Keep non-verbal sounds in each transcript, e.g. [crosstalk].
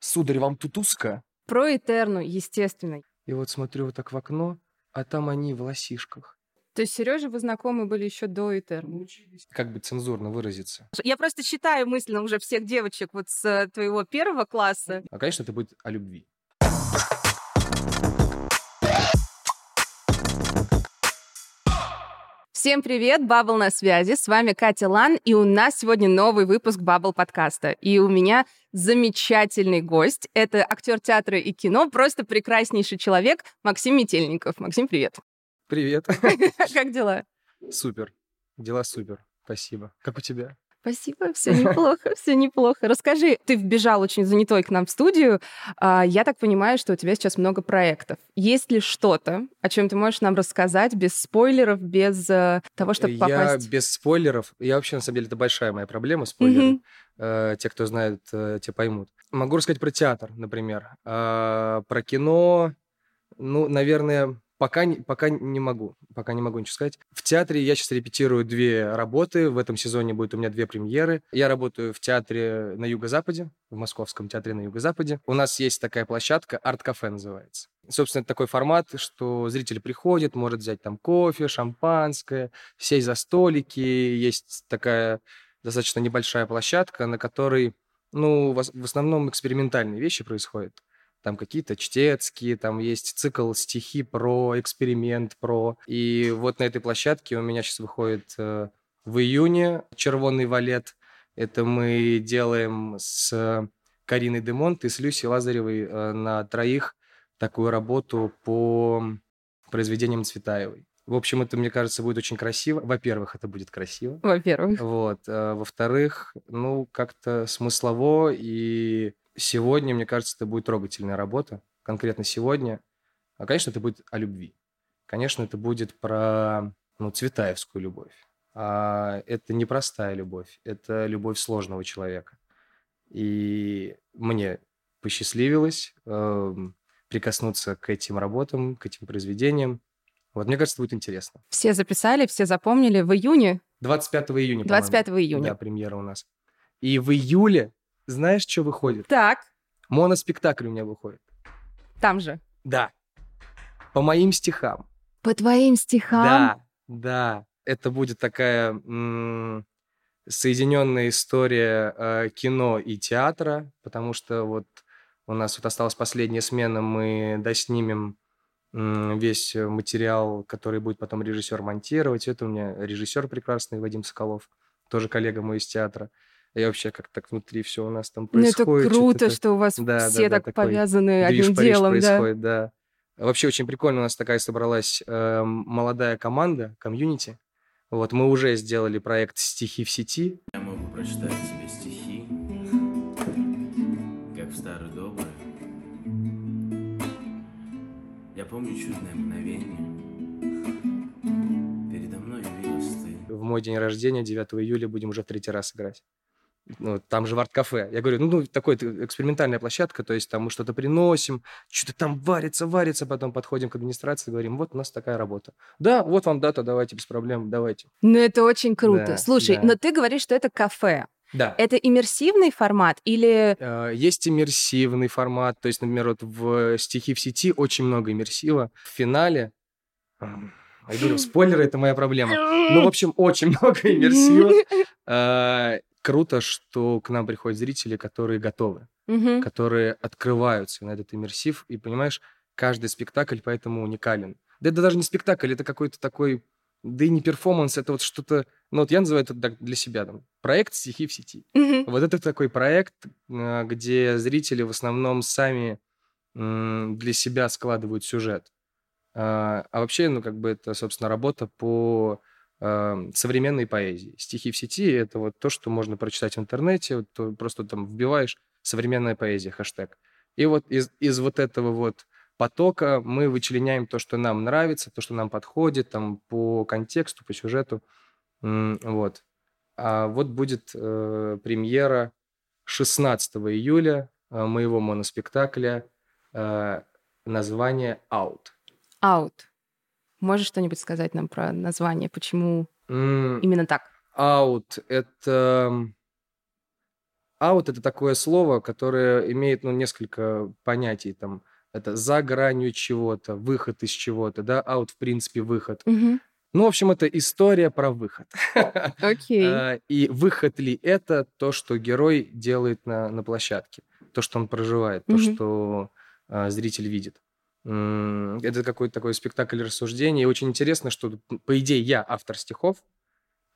Сударь, вам тут узко? Про Этерну, естественно. И вот смотрю вот так в окно, а там они в лосишках. То есть Сережа вы знакомы были еще до Этерны? Как бы цензурно выразиться. Я просто считаю мысленно уже всех девочек вот с э, твоего первого класса. А, конечно, это будет о любви. Всем привет, Бабл на связи, с вами Катя Лан, и у нас сегодня новый выпуск Бабл подкаста. И у меня замечательный гость, это актер театра и кино, просто прекраснейший человек Максим Метельников. Максим, привет. Привет. [laughs] Как дела? Супер. Дела супер. Спасибо. Как у тебя? Спасибо, все неплохо, [laughs] все неплохо. Расскажи, ты вбежал очень занятой к нам в студию. А, я так понимаю, что у тебя сейчас много проектов. Есть ли что-то, о чем ты можешь нам рассказать без спойлеров, без э, того, чтобы попасть? Я без спойлеров. Я вообще, на самом деле, это большая моя проблема, спойлеры. Э, те, кто знают, э, те поймут. Могу рассказать про театр, например. А, про кино, ну, наверное, Пока, пока не могу, пока не могу ничего сказать. В театре я сейчас репетирую две работы. В этом сезоне будет у меня две премьеры. Я работаю в театре на Юго-Западе, в Московском театре на Юго-Западе. У нас есть такая площадка, арт-кафе называется. Собственно, это такой формат, что зритель приходит, может взять там кофе, шампанское, сесть за столики. Есть такая достаточно небольшая площадка, на которой, ну, в основном экспериментальные вещи происходят там какие-то чтецкие, там есть цикл стихи про, эксперимент про. И вот на этой площадке у меня сейчас выходит э, в июне «Червонный валет». Это мы делаем с Кариной Демонт и с Люси Лазаревой э, на троих такую работу по произведениям Цветаевой. В общем, это, мне кажется, будет очень красиво. Во-первых, это будет красиво. Во-первых. Вот. А во-вторых, ну, как-то смыслово и Сегодня, мне кажется, это будет трогательная работа. Конкретно сегодня. А, конечно, это будет о любви. Конечно, это будет про ну, цветаевскую любовь. А это не простая любовь, это любовь сложного человека. И мне посчастливилось э, прикоснуться к этим работам, к этим произведениям. Вот, мне кажется, будет интересно. Все записали, все запомнили в июне? 25 июня, 25 июня. Да, премьера у нас. И в июле знаешь, что выходит? Так. Моноспектакль у меня выходит. Там же? Да. По моим стихам. По твоим стихам? Да, да. Это будет такая м- соединенная история э, кино и театра, потому что вот у нас вот осталась последняя смена, мы доснимем м- весь материал, который будет потом режиссер монтировать. Это у меня режиссер прекрасный Вадим Соколов, тоже коллега мой из театра. И вообще, как так внутри все у нас там происходит. Ну, это круто, что у вас да, все да, да, так повязаны одним делом. происходит, да. да. Вообще очень прикольно, у нас такая собралась э, молодая команда, комьюнити. Вот, мы уже сделали проект «Стихи в сети». Я могу прочитать тебе стихи, как в старые добрые. Я помню чудное мгновение. Передо мной явилась ты. В мой день рождения, 9 июля, будем уже в третий раз играть ну, там же в арт-кафе. Я говорю, ну, ну, такой экспериментальная площадка, то есть там мы что-то приносим, что-то там варится, варится, потом подходим к администрации, говорим, вот у нас такая работа. Да, вот вам дата, давайте, без проблем, давайте. Ну, это очень круто. Да, Слушай, да. но ты говоришь, что это кафе. Да. Это иммерсивный формат или... Э, есть иммерсивный формат, то есть, например, вот в «Стихи в сети» очень много иммерсива. В финале я говорю, [laughs] спойлеры — это моя проблема. [laughs] Ну, в общем, очень много иммерсива. [laughs] Круто, что к нам приходят зрители, которые готовы, угу. которые открываются на этот иммерсив, и понимаешь, каждый спектакль поэтому уникален. Да это даже не спектакль, это какой-то такой, да и не перформанс, это вот что-то, ну вот я называю это для себя, там, проект «Стихи в сети». Угу. Вот это такой проект, а, где зрители в основном сами для себя складывают сюжет. А, а вообще, ну, как бы это, собственно, работа по современной поэзии. Стихи в сети — это вот то, что можно прочитать в интернете, вот, то просто там вбиваешь «современная поэзия», хэштег. И вот из, из вот этого вот потока мы вычленяем то, что нам нравится, то, что нам подходит, там, по контексту, по сюжету. Вот. А вот будет э, премьера 16 июля э, моего моноспектакля э, название «Out». «Out». Можешь что-нибудь сказать нам про название? Почему mm, именно так? Out — это Аут это такое слово, которое имеет ну, несколько понятий. Там, это за гранью чего-то, выход из чего-то, да, аут, в принципе, выход. Мгм. Ну, в общем, это история про выход. [laughs] Окей. А, И выход ли это то, что герой делает на, на площадке, то, что он проживает, то, Мгм. что а, зритель видит. Это какой-то такой спектакль рассуждений. И очень интересно, что, по идее, я автор стихов,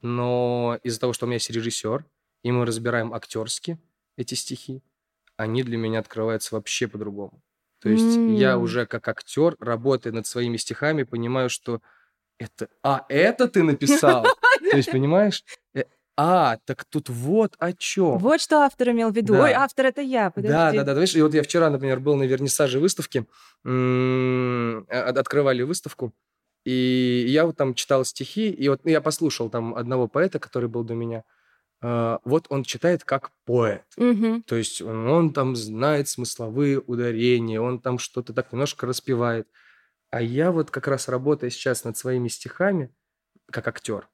но из-за того, что у меня есть режиссер, и мы разбираем актерски эти стихи, они для меня открываются вообще по-другому. То есть я М. уже как актер, работая над своими стихами, понимаю, что это... А, это ты написал? [laughs] То есть, понимаешь? Э, А, так тут вот о чем. Вот что автор имел в виду. Да. Ой, автор это я, подожди. да, да, да. Знаешь, и вот я вчера, например, был на вернисаже выставки, а- открывали выставку, и я вот там читал стихи, и вот я послушал там одного поэта, который был до меня. А, Вот он читает как поэт. Мгм. То есть он, он там знает смысловые ударения, он там что-то так немножко распевает. А я вот как раз работая сейчас над своими стихами, как актер,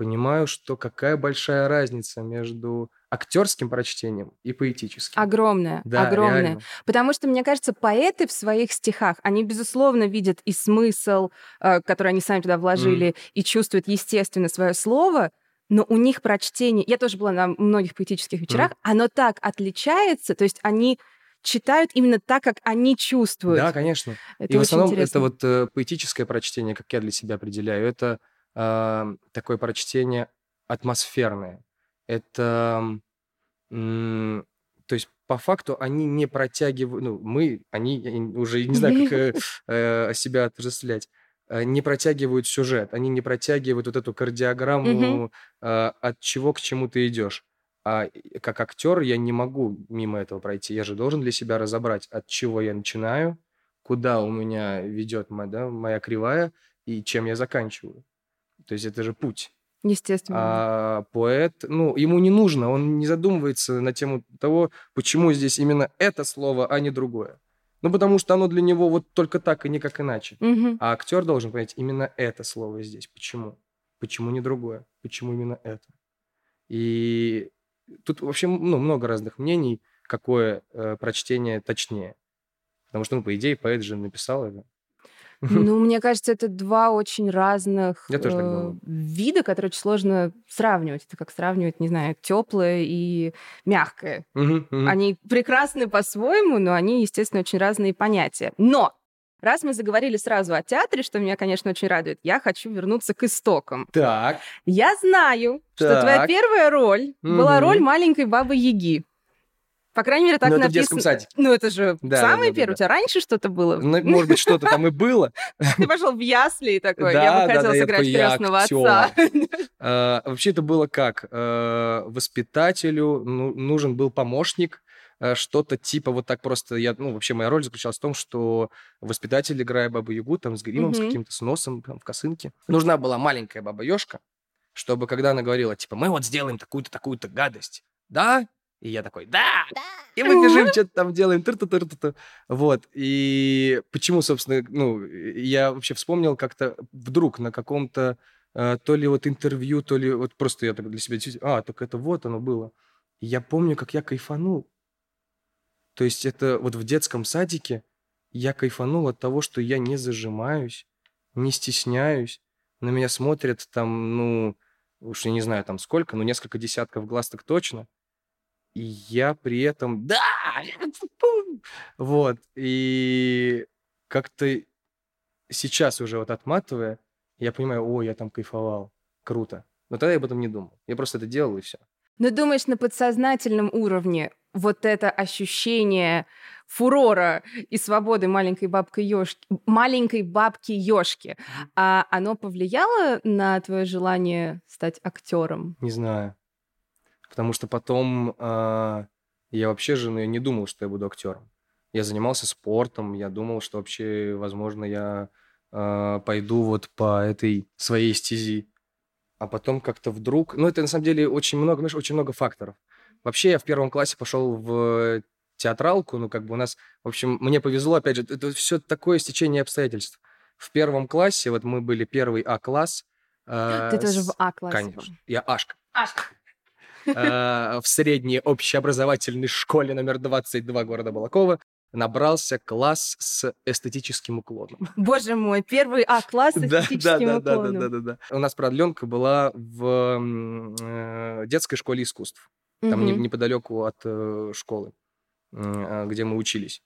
понимаю, что какая большая разница между актерским прочтением и поэтическим. Огромная, Да, огромная. реально. Потому что, мне кажется, поэты в своих стихах, они, безусловно, видят и смысл, э, который они сами туда вложили, и чувствуют, естественно, свое слово, но у них прочтение... Я тоже была на многих поэтических вечерах, оно так отличается, то есть они читают именно так, как они чувствуют. Да, конечно. Это и в основном интересно. это вот э, поэтическое прочтение, как я для себя определяю, это а, такое прочтение атмосферное. Это, то есть по факту они не протягивают, ну мы, они, уже не знаю, как э, [laughs] э, себя отождествлять, э, не протягивают сюжет, они не протягивают вот эту кардиограмму, э, от чего к чему ты идешь. А как актер я не могу мимо этого пройти. Я же должен для себя разобрать, от чего я начинаю, куда у меня ведет моя, да, моя кривая и чем я заканчиваю. То есть это же путь. Естественно. А поэт, ну, ему не нужно, он не задумывается на тему того, почему здесь именно это слово, а не другое. Ну, потому что оно для него вот только так и никак иначе. Мгм. А актер должен понять именно это слово здесь. Почему? Почему не другое? Почему именно это? И тут вообще ну, много разных мнений, какое э, прочтение точнее. Потому что, ну, по идее, поэт же написал это. Ну, мне кажется, это два очень разных так э, вида, которые очень сложно сравнивать. Это как сравнивать, не знаю, теплое и мягкое. Мгм, мгм. Они прекрасны по-своему, но они, естественно, очень разные понятия. Но раз мы заговорили сразу о театре, что меня, конечно, очень радует, я хочу вернуться к истокам. Так, Я знаю, что твоя Так. первая роль была Мгм. роль маленькой бабы Яги. По крайней мере, так ну это в написано. детском садике. Ну, это же Да, самое да, да, первое. да. У тебя раньше что-то было? Ну, может быть, что-то там и было. [laughs] Ты пошел в ясли и такой, я бы хотел сыграть крестного отца. А, [laughs] Вообще это было как? Э, Воспитателю ну, нужен был помощник, э, что-то типа вот так просто. Я, ну, вообще моя роль заключалась в том, что воспитатель, играя Бабу Ягу, там с гримом, с каким-то с носом, там, в косынке. Нужна была маленькая Баба Ёшка, чтобы когда она говорила, типа, мы вот сделаем такую-то, такую-то гадость, да? И я такой, да! И мы бежим, [laughs] что-то там делаем, тыр тыр тыр Вот. И почему, собственно, ну, я вообще вспомнил как-то вдруг на каком-то э, то ли вот интервью, то ли вот просто я так для себя, а, так это вот оно было. И я помню, как я кайфанул. То есть это вот в детском садике я кайфанул от того, что я не зажимаюсь, не стесняюсь. На меня смотрят там, ну, уж я не знаю там сколько, но несколько десятков глаз так точно. И я при этом, да, вот. И как-то сейчас уже вот отматывая, я понимаю, о, я там кайфовал, круто. Но тогда я об этом не думал. Я просто это делал и все. Но думаешь, на подсознательном уровне вот это ощущение фурора и свободы маленькой бабки ёшки, маленькой бабки ёшки, а оно повлияло на твое желание стать актером? Не знаю. Потому что потом а, я вообще же ну, я не думал, что я буду актером. Я занимался спортом, я думал, что вообще, возможно, я а, пойду вот по этой своей стези. А потом как-то вдруг... Ну, это на самом деле очень много, знаешь, очень много факторов. Вообще я в первом классе пошел в театралку, ну, как бы у нас... В общем, мне повезло, опять же, это все такое стечение обстоятельств. В первом классе, вот мы были первый А-класс. Ты тоже в А-классе был. Конечно. Я Ашка. В средней общеобразовательной школе номер 22 города Балакова набрался класс с эстетическим уклоном. [laughs] Боже мой, первый А-класс с Да, эстетическим да, да, да, уклоном. да, да, да. У нас продленка была в э, детской школе искусств. Там Мгм. неподалеку от э, школы, где мы учились.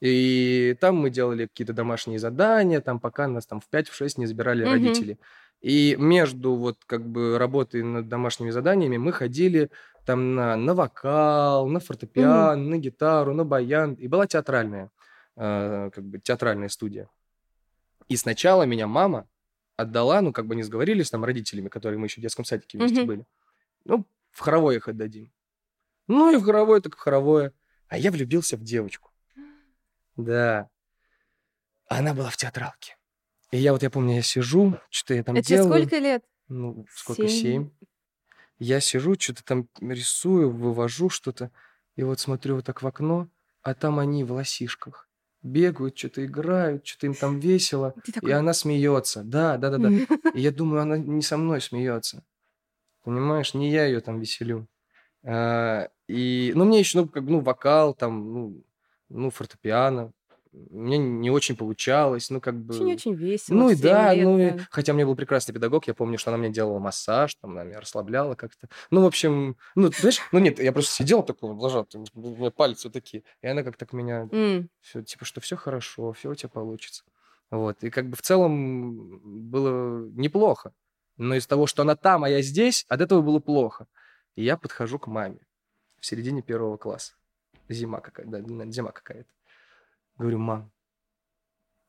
И там мы делали какие-то домашние задания, там пока нас там в 5-6 не забирали Мгм. родители. И между вот как бы работой над домашними заданиями мы ходили там на, на вокал, на фортепиано, на гитару, на баян. И была театральная, э, как бы театральная студия. И сначала меня мама отдала, ну, как бы не сговорились там родителями, которые мы еще в детском садике вместе Мгм. были. Ну, в хоровое их отдадим. Ну, и в хоровое, так в хоровое. А я влюбился в девочку. Да. Она была в театралке. И я вот, я помню, я сижу, что-то я там Это делаю. сколько лет? Ну, сколько? Семь. Я сижу, что-то там рисую, вывожу что-то. И вот смотрю вот так в окно, а там они в лосишках. Бегают, что-то играют, что-то им там весело. Ты И такой... она смеется. Да, да, да, да. И я думаю, она не со мной смеется. Понимаешь, не я ее там веселю. А, и, ну, мне еще, ну, как, ну, вокал, там, ну, ну, фортепиано. Мне не очень получалось, ну, как бы... Очень-очень весело. Ну и да, лет, ну и... да. Хотя у меня был прекрасный педагог, я помню, что она мне делала массаж, там, она меня расслабляла как-то. Ну, в общем, ну, ты знаешь, ну нет, я просто сидел такой, ложал, там, у меня пальцы вот такие. И она как так меня, М. все, типа, что все хорошо, все у тебя получится. Вот, и как бы в целом было неплохо. Но из того, что она там, а я здесь, от этого было плохо. И я подхожу к маме в середине первого класса. Зима какая-то, да, зима какая-то. Говорю, мам,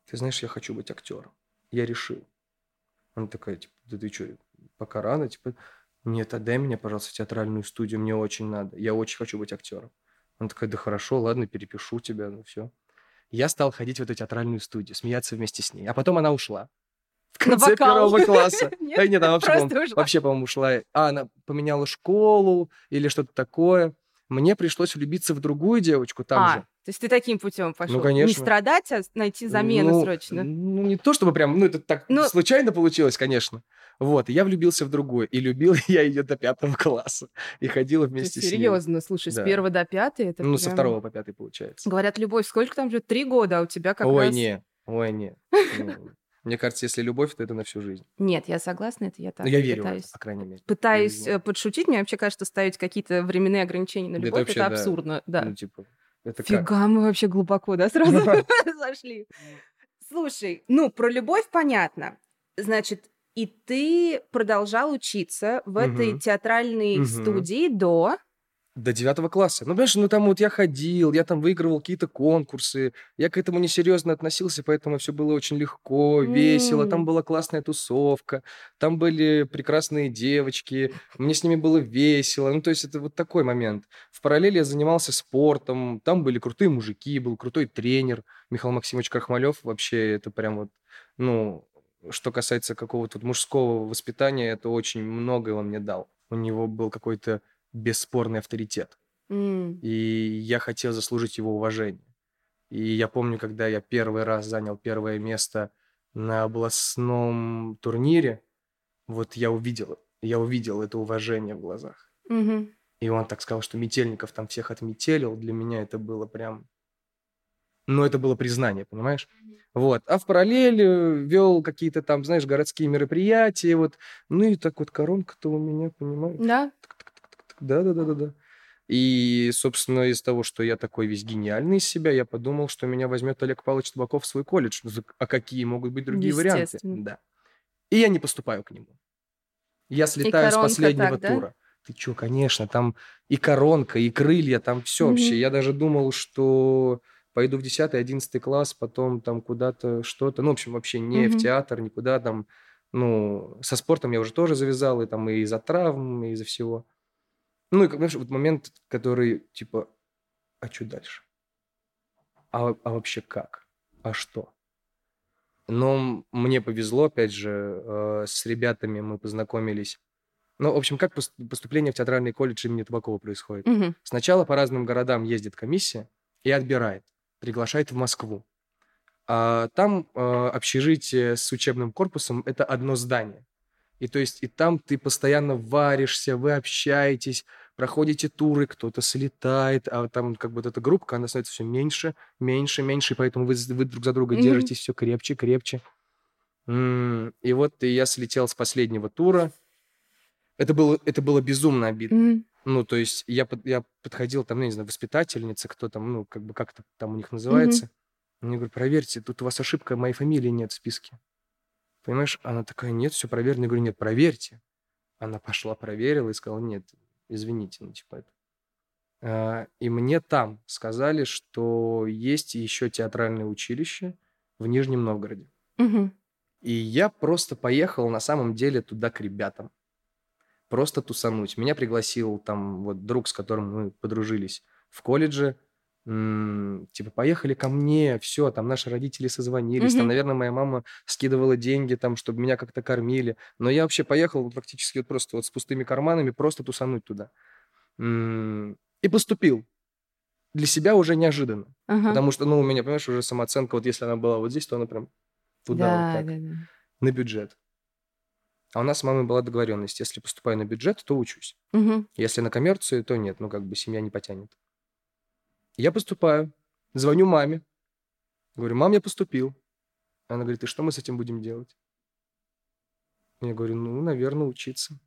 ты знаешь, я хочу быть актером. Я решил. Она такая, типа, да ты что, пока рано, типа, нет, отдай меня, пожалуйста, в театральную студию, мне очень надо. Я очень хочу быть актером. Она такая, да хорошо, ладно, перепишу тебя, ну все. Я стал ходить в эту театральную студию, смеяться вместе с ней. А потом она ушла. В конце первого класса. [laughs] Нет, нет, она вообще, по-моему, ушла. вообще, по-моему, ушла. А, она поменяла школу или что-то такое. Мне пришлось влюбиться в другую девочку там а, же. То есть ты таким путем пошел. Не конечно. страдать, а найти замену Ну, срочно. Ну, не то чтобы прям, ну, это так Ну- случайно получилось, конечно. Вот, и я влюбился в другую. И любил [laughs] я ее до пятого класса. И ходила вместе с ней. Серьезно, слушай, с Да. первого до пятой это Ну, со прям- второго по пятый получается. Говорят, любовь, сколько там же? Три года, а у тебя как ой, раз... не, ой, не. Ну, Мне кажется, если любовь, то это на всю жизнь. Нет, я согласна, это я так Ну, я верю в пытаюсь. это, по крайней мере. Пытаюсь Я э, подшутить, мне вообще кажется, ставить какие-то временные ограничения на Это любовь, вообще, это да. абсурдно, да. Ну, типа, это как? Фига, мы вообще глубоко, да, сразу [laughs] зашли. Слушай, ну, про любовь понятно. Значит, и ты продолжал учиться в этой театральной студии до... До девятого класса. Ну, понимаешь, ну там вот я ходил, я там выигрывал какие-то конкурсы, я к этому несерьезно относился, поэтому все было очень легко, весело, там была классная тусовка, там были прекрасные девочки, мне с ними было весело. Ну, то есть это вот такой момент. В параллели я занимался спортом, там были крутые мужики, был крутой тренер Михаил Максимович Крахмалев. Вообще это прям вот, ну, что касается какого-то вот мужского воспитания, это очень многое он мне дал. У него был какой-то бесспорный авторитет. М, И я хотел заслужить его уважение. И я помню, когда я первый раз занял первое место на областном турнире, вот я увидел, я увидел это уважение в глазах. мгм. И он так сказал, что Метельников там всех отметелил. Для меня это было прям... Ну, это было признание, понимаешь? Вот. А в параллели вел какие-то там, знаешь, городские мероприятия. Вот. Ну и так вот коронка-то у меня, понимаешь? Да? Да-да-да-да-да. И, собственно, из того, что я такой весь гениальный из себя, я подумал, что меня возьмет Олег Павлович Табаков в свой колледж. Ну, А какие могут быть другие варианты? Да. И я не поступаю к нему. Я слетаю с последнего так, да? тура. Ты чё, конечно, там и коронка, и крылья, там все вообще. Мгм. Я даже думал, что пойду в 10-11 класс, потом там куда-то что-то. Ну, в общем, вообще не в Мгм. театр, никуда там. Ну, со спортом я уже тоже завязал, и там и из-за травм, и из-за всего. Ну, и, как, знаешь, вот момент, который, типа, а что дальше? А, а вообще как? А что? Но мне повезло, опять же, э, с ребятами мы познакомились. Ну, в общем, как пос- поступление в театральный колледж имени Табакова происходит? Мгм. Сначала по разным городам ездит комиссия и отбирает, приглашает в Москву. А там э, общежитие с учебным корпусом – это одно здание. И то есть и там ты постоянно варишься, вы общаетесь, проходите туры, кто-то слетает, а там как бы вот эта группа, она становится все меньше, меньше, меньше, и поэтому вы, вы друг за друга Мгм. держитесь все крепче, крепче. И вот я слетел с последнего тура. Это было, это было безумно обидно. Мгм. Ну, то есть я, я подходил, там, ну, не знаю, воспитательница, кто там, ну, как бы как это там у них называется. Мне говорю, проверьте, тут у вас ошибка, моей фамилии нет в списке. Понимаешь? Она такая, нет, все проверено. Я говорю, нет, проверьте. Она пошла, проверила и сказала, нет, извините, ну, типа это. А, И мне там сказали, что есть еще театральное училище в Нижнем Новгороде. Мгм. И я просто поехал на самом деле туда к ребятам. Просто тусануть. Меня пригласил там вот друг, с которым мы подружились в колледже. Типа, поехали ко мне, все, там наши родители созвонились, там, Мгм. наверное, моя мама скидывала деньги, там, чтобы меня как-то кормили. Но я вообще поехал практически вот просто вот с пустыми карманами, просто тусануть туда. И поступил. Для себя уже неожиданно. Ага. Потому что, ну, у меня, понимаешь, уже самооценка, вот если она была вот здесь, то она прям туда Да, вот так да, да. на бюджет. А у нас с мамой была договоренность, если поступаю на бюджет, то учусь. Мгм. Если на коммерцию, то нет, ну как бы семья не потянет. Я поступаю, звоню маме, говорю, мам, я поступил. Она говорит, и что мы с этим будем делать? Я говорю, ну, наверное, учиться.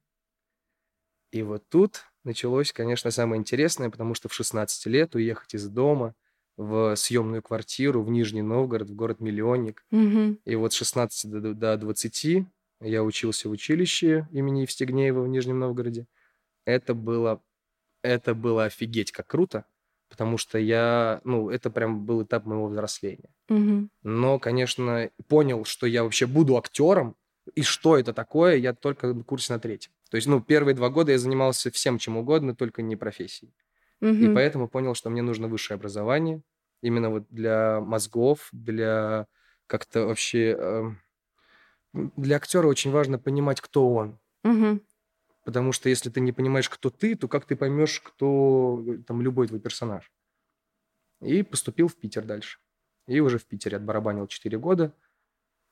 И вот тут началось, конечно, самое интересное, потому что в 16 лет уехать из дома в съемную квартиру в Нижний Новгород, в город-миллионник, Мгм. и вот с 16 до, до 20 я учился в училище имени Евстигнеева в Нижнем Новгороде. Это было, это было офигеть как круто, потому что я, ну, это прям был этап моего взросления. Мгм. Но, конечно, понял, что я вообще буду актером, и что это такое, я только на курсе на третьем. То есть, ну, первые два года я занимался всем чем угодно, только не профессией. И Мгм. поэтому понял, что мне нужно высшее образование, именно вот для мозгов, для как-то вообще... эм, Для актера очень важно понимать, кто он. Мгм. Потому что если ты не понимаешь, кто ты, то как ты поймешь, кто э, там любой твой персонаж? И поступил в Питер дальше. И уже в Питере отбарабанил 4 года,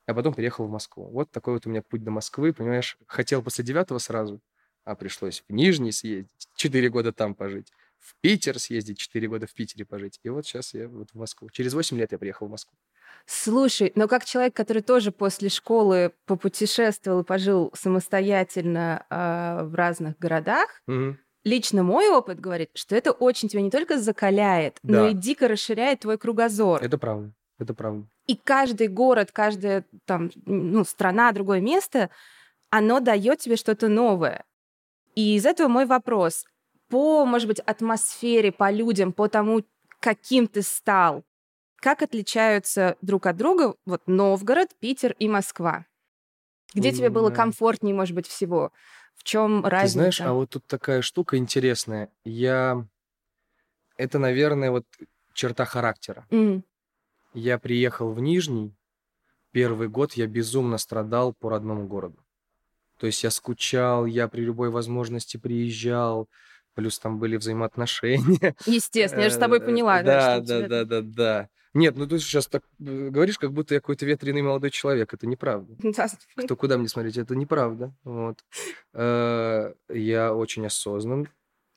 а потом переехал в Москву. Вот такой вот у меня путь до Москвы, понимаешь? Хотел после девятого сразу, а пришлось в Нижний съездить, 4 года там пожить, в Питер съездить, 4 года в Питере пожить. И вот сейчас я вот в Москву. Через 8 лет я приехал в Москву. Слушай, но как человек, который тоже после школы попутешествовал и пожил самостоятельно а, в разных городах, Мгм. лично мой опыт говорит, что это очень тебя не только закаляет, но Да. и дико расширяет твой кругозор. Это правда, это правда. И каждый город, каждая там, ну, страна, другое место, оно дает тебе что-то новое. И из этого мой вопрос. По, может быть, атмосфере, по людям, по тому, каким ты стал, как отличаются друг от друга вот Новгород, Питер и Москва? Где тебе было комфортнее, может быть, всего? В чем разница? Ты знаешь, а вот тут такая штука интересная. Я... Это, наверное, вот черта характера. М, Я приехал в Нижний, первый год я безумно страдал по родному городу. То есть я скучал, я при любой возможности приезжал, плюс там были взаимоотношения. Естественно, я же с тобой Э, поняла. Да, у да, да, да, да. Нет, ну ты сейчас так э, говоришь, как будто я какой-то ветреный молодой человек. Это неправда. [laughs] Да. Кто куда мне смотреть, это неправда. Вот. Э, Я очень осознан.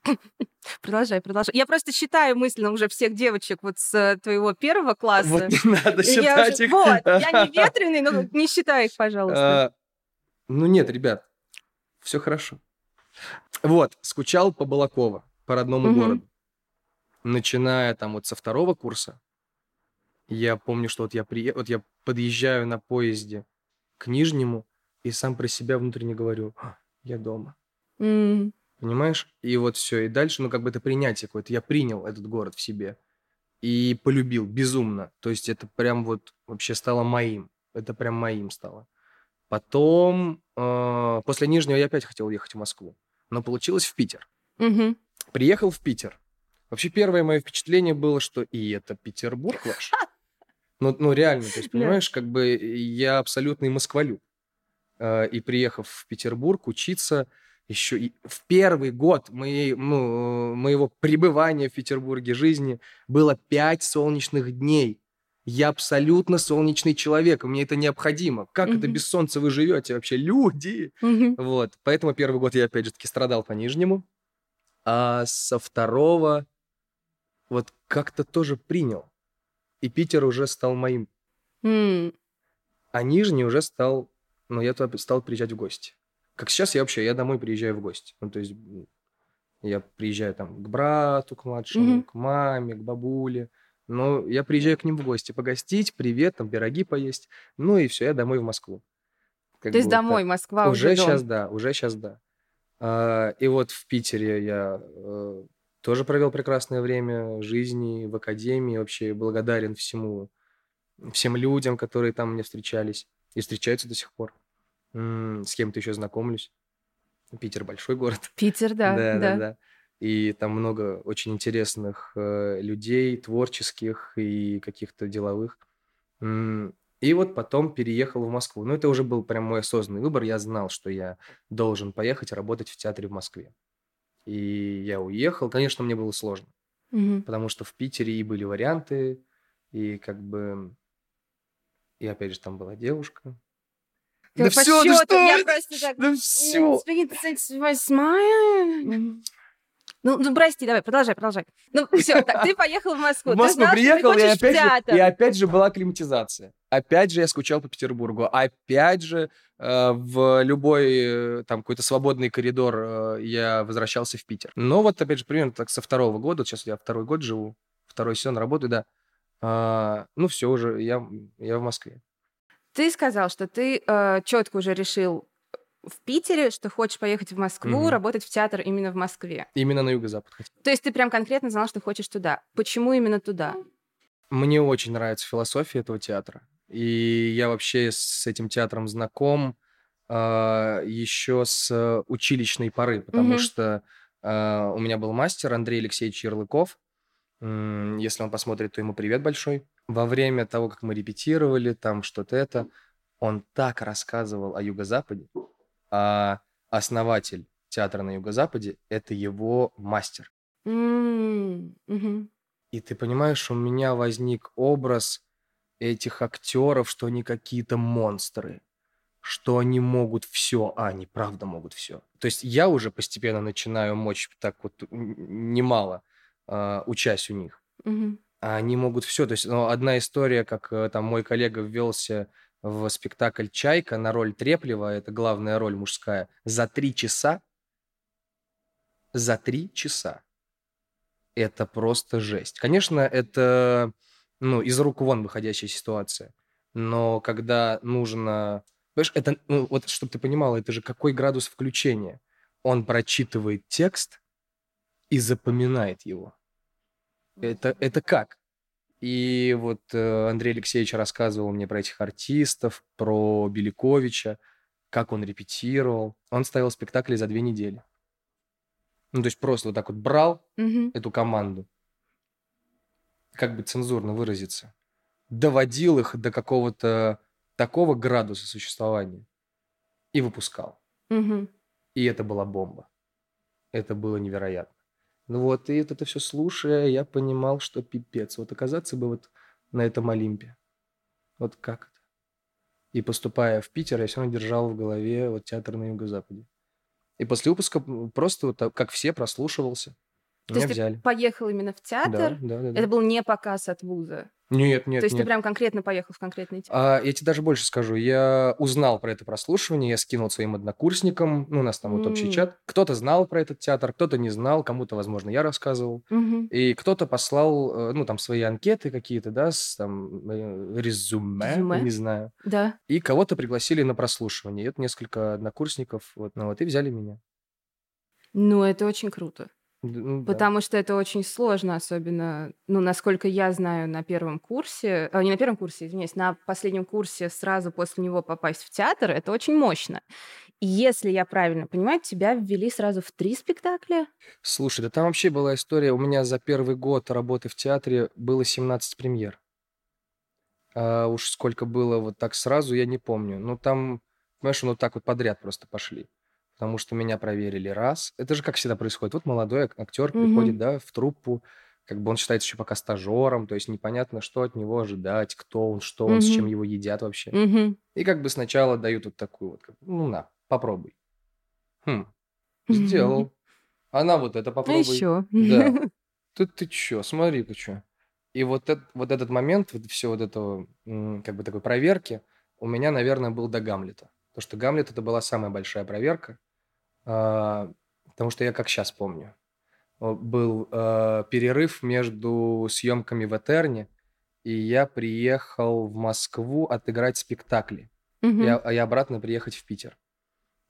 [laughs] Продолжай, продолжай. Я просто считаю мысленно уже всех девочек вот с твоего первого класса. Вот не надо [laughs] я считать уже- их. Вот, я не ветреный, но не считай их, пожалуйста. А, Ну нет, ребят, все хорошо. Вот, скучал по Балакова, по родному Мгм. городу. Начиная там вот со второго курса, я помню, что вот я, прие... вот я подъезжаю на поезде к Нижнему и сам про себя внутренне говорю, «А, я дома. М, Понимаешь? И вот все. И дальше, ну, как бы это принятие какое-то. Я принял этот город в себе. И полюбил безумно. То есть это прям вот вообще стало моим. Это прям моим стало. Потом, э, после Нижнего я опять хотел ехать в Москву. Но получилось в Питер. мгм. Приехал в Питер. Вообще первое мое впечатление было, что и это Петербург ваш. [laughs] Ну, ну реально, то есть, понимаешь, как бы я абсолютный москвалюб. Э, И приехав в Петербург учиться, еще и в первый год моей, ну, моего пребывания в Петербурге жизни было пять солнечных дней. Я абсолютно солнечный человек, мне это необходимо. Как это Мгм. без солнца вы живете вообще, люди? Мгм. Вот, поэтому первый год я опять же таки страдал по нижнему, а со второго вот как-то тоже принял. И Питер уже стал моим, М. а нижний уже стал, ну, я туда стал приезжать в гости. Как сейчас я вообще, я домой приезжаю в гости. Ну, то есть я приезжаю там к брату, к младшему, Мгм. к маме, к бабуле. Но я приезжаю к ним в гости погостить, привет, там пироги поесть. Ну и все, я домой в Москву. Как То есть вот так. домой, Москва уже, Уже дом. сейчас, да, уже сейчас, да. А, и вот в Питере я э, тоже провел прекрасное время жизни в академии. Вообще благодарен всему, всем людям, которые там мне встречались и встречаются до сих пор. С кем-то еще знакомлюсь. Питер большой город. Питер, [laughs] да, Да, да. да, да. И там много очень интересных э, людей, творческих и каких-то деловых. М, И вот потом переехал в Москву. Ну, это уже был прям мой осознанный выбор. Я знал, что я должен поехать работать в театре в Москве. И я уехал. Конечно, мне было сложно, Мгм. потому что в Питере и были варианты, и как бы... И опять же, там была девушка. По всё, счёту, что я просто так... Да «М, все! 38 Ну, ну, прости, давай, продолжай, продолжай. Ну, все, [laughs] так, ты поехал в Москву. В Москву знал, приехал, и опять, же, и опять же была акклиматизация. Опять же я скучал по Петербургу. Опять же в любой э, там какой-то свободный коридор э, я возвращался в Питер. Но вот опять же примерно так со второго года, вот сейчас я второй год живу, второй сезон работаю, да. А, ну все уже, я, я в Москве. Ты сказал, что ты четко уже решил в Питере, что хочешь поехать в Москву, Мгм. работать в театр именно в Москве. Именно на юго-запад. То есть ты прям конкретно знал, что хочешь туда. Почему именно туда? Мне очень нравится философия этого театра. И я вообще с этим театром знаком еще с э, училищной поры, потому Мгм. что а, у меня был мастер Андрей Алексеевич Ярлыков. Если он посмотрит, то ему привет большой. Во время того, как мы репетировали, там что-то это, он так рассказывал о Юго-Западе, а основатель театра на Юго-Западе – это его мастер. Мгм. И ты понимаешь, у меня возник образ этих актеров, что они какие-то монстры, что они могут все, а они правда могут все. То есть я уже постепенно начинаю мочь так вот немало, а, учась у них. Мгм. А они могут все. То есть ну, одна история, как э, там мой коллега ввелся в спектакль «Чайка» на роль Треплева, это главная роль мужская, за три часа, за три часа. Это просто жесть. Конечно, это ну, из рук вон выходящая ситуация. Но когда нужно... Понимаешь, это, ну, вот чтобы ты понимала, это же какой градус включения. Он прочитывает текст и запоминает его. Это, это как? И вот э, Андрей Алексеевич рассказывал мне про этих артистов, про Беликовича, как он репетировал. Он ставил спектакли за две недели. Ну, то есть просто вот так вот брал Мгм. эту команду, как бы цензурно выразиться, доводил их до какого-то такого градуса существования и выпускал. Мгм. И это была бомба. Это было невероятно. Ну вот, и вот это все слушая, я понимал, что пипец. Вот оказаться бы вот на этом Олимпе. Вот как это? И поступая в Питер, я все равно держал в голове вот театр на Юго-Западе. И после выпуска просто вот так, как все прослушивался. То есть ты взяли. поехал именно в Да, театр? да, да, да. Это был не показ от вуза. Нет, нет, То есть нет. ты прям конкретно поехал в конкретный театр. А, я тебе даже больше скажу. Я узнал про это прослушивание, я скинул своим однокурсникам, ну, у нас там вот общий чат. Кто-то знал про этот театр, кто-то не знал, кому-то, возможно, я рассказывал. Мгм. И кто-то послал, э, ну, там, свои анкеты какие-то, да, с там э, резюме, Резюме. не знаю. Да. И кого-то пригласили на прослушивание. И это несколько однокурсников, вот, ну, вот, и взяли меня. Ну, это очень круто. Ну, да. Потому что это очень сложно, особенно, ну, насколько я знаю, на первом курсе, э, не на первом курсе, извиняюсь, на последнем курсе сразу после него попасть в театр, это очень мощно. И если я правильно понимаю, тебя ввели сразу в три спектакля? Слушай, да там вообще была история. У меня за первый год работы в театре было 17 премьер. А уж сколько было вот так сразу, я не помню. Ну, там, понимаешь, ну, так вот подряд просто пошли. Потому что меня проверили раз. Это же как всегда происходит. Вот молодой ак- актер Мгм. приходит, да, в труппу, как бы он считается еще пока стажером, то есть непонятно, что от него ожидать, кто он, что он, с чем его едят вообще. Мгм. И как бы сначала дают вот такую вот, как, ну на, попробуй. Хм, [laughs] сделал. Она вот это А попробуй. еще. Да. [laughs] Ты, ты чё, смотри ты чё. И вот, эт- вот этот момент, вот все вот этого, как бы такой проверки, у меня, наверное, был до Гамлета. Потому что Гамлет это была самая большая проверка, потому что я как сейчас помню. Был а, перерыв между съемками в Этерне, и я приехал в Москву отыграть спектакли, и, Мгм. а и обратно приехать в Питер.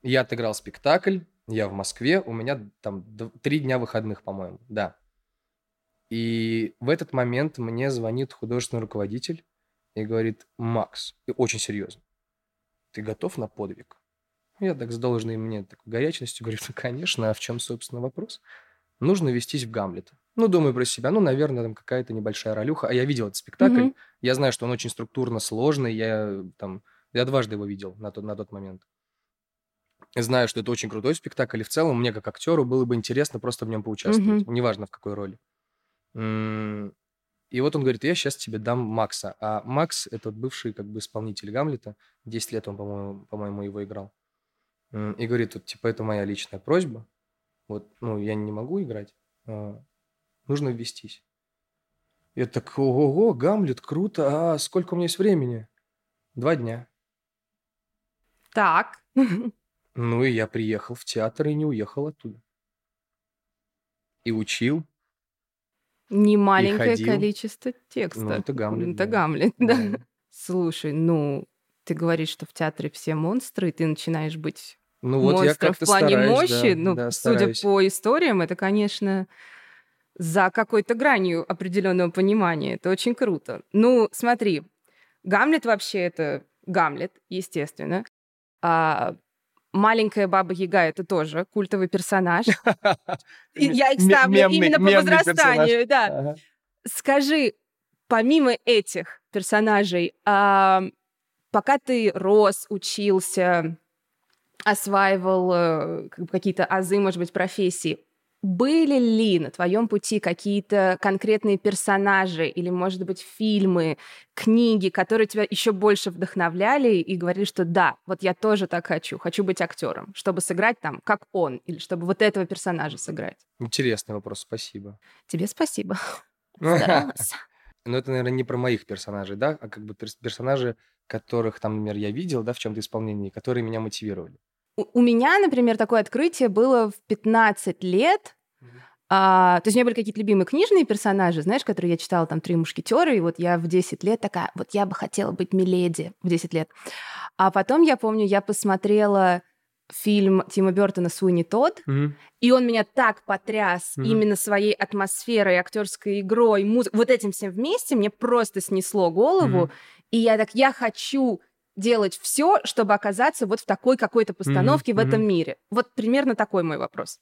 Я отыграл спектакль, я в Москве, у меня там три дня выходных, по-моему, да. И в этот момент мне звонит художественный руководитель и говорит, Макс, и очень серьезно, ты готов на подвиг? Я так с должной мне такой горячностью говорю, ну, конечно, а в чем, собственно, вопрос? Нужно вестись в Гамлета. Ну, думаю про себя, ну, наверное, там какая-то небольшая ролюха. А я видел этот спектакль, Мгм. я знаю, что он очень структурно сложный, я там, я дважды его видел на тот, на тот момент. Знаю, что это очень крутой спектакль, и в целом мне, как актеру, было бы интересно просто в нем поучаствовать, неважно в какой роли. И вот он говорит, я сейчас тебе дам Макса. А Макс — это бывший как бы исполнитель Гамлета. 10 лет он, по-моему, по-моему, его играл. И говорит, вот, типа, это моя личная просьба. Вот, ну, я не могу играть. а, Нужно ввестись. Я так, ого-го, Гамлет, круто. А сколько у меня есть времени? Два дня. Так. Ну, и я приехал в театр и не уехал оттуда. И учил. Немаленькое ходил. количество текста. Ну, это Гамлет, Это да. Гамлет, [laughs] да. Да. Слушай, ну, ты говоришь, что в театре все монстры, и ты начинаешь быть Ну, вот я монстром в плане стараюсь, мощи. да, ну, да, судя по историям, это, конечно, за какой-то гранью определенного понимания. Это очень круто. Ну, смотри, Гамлет вообще это Гамлет, естественно. А маленькая баба Яга это тоже культовый персонаж. [laughs] Я их ставлю именно по возрастанию, да. Скажи, помимо этих персонажей, пока ты рос, учился, осваивал э, как бы какие-то азы, может быть, профессии, были ли на твоем пути какие-то конкретные персонажи или, может быть, фильмы, книги, которые тебя еще больше вдохновляли и говорили, что да, вот я тоже так хочу, хочу быть актером, чтобы сыграть там, как он, или чтобы вот этого персонажа сыграть? Интересный вопрос, спасибо. Тебе спасибо. [laughs] Старалась. Но это, наверное, не про моих персонажей, да, а как бы перс- персонажи, которых там, например, я видел, да, в чем-то исполнении, которые меня мотивировали. У у меня, например, такое открытие было в 15 лет. А, то есть у меня были какие-то любимые книжные персонажи, знаешь, которые я читала, там, «Три мушкетера», и вот я в 10 лет такая, вот я бы хотела быть Миледи в 10 лет. А потом, я помню, я посмотрела фильм Тима Бертона «Суини Тодд», и он меня так потряс Мгм. именно своей атмосферой, актерской игрой, музыкой. Вот этим всем вместе мне просто снесло голову. Мгм. И я так, я хочу делать все, чтобы оказаться вот в такой какой-то постановке в этом мгм. мире. Вот примерно такой мой вопрос.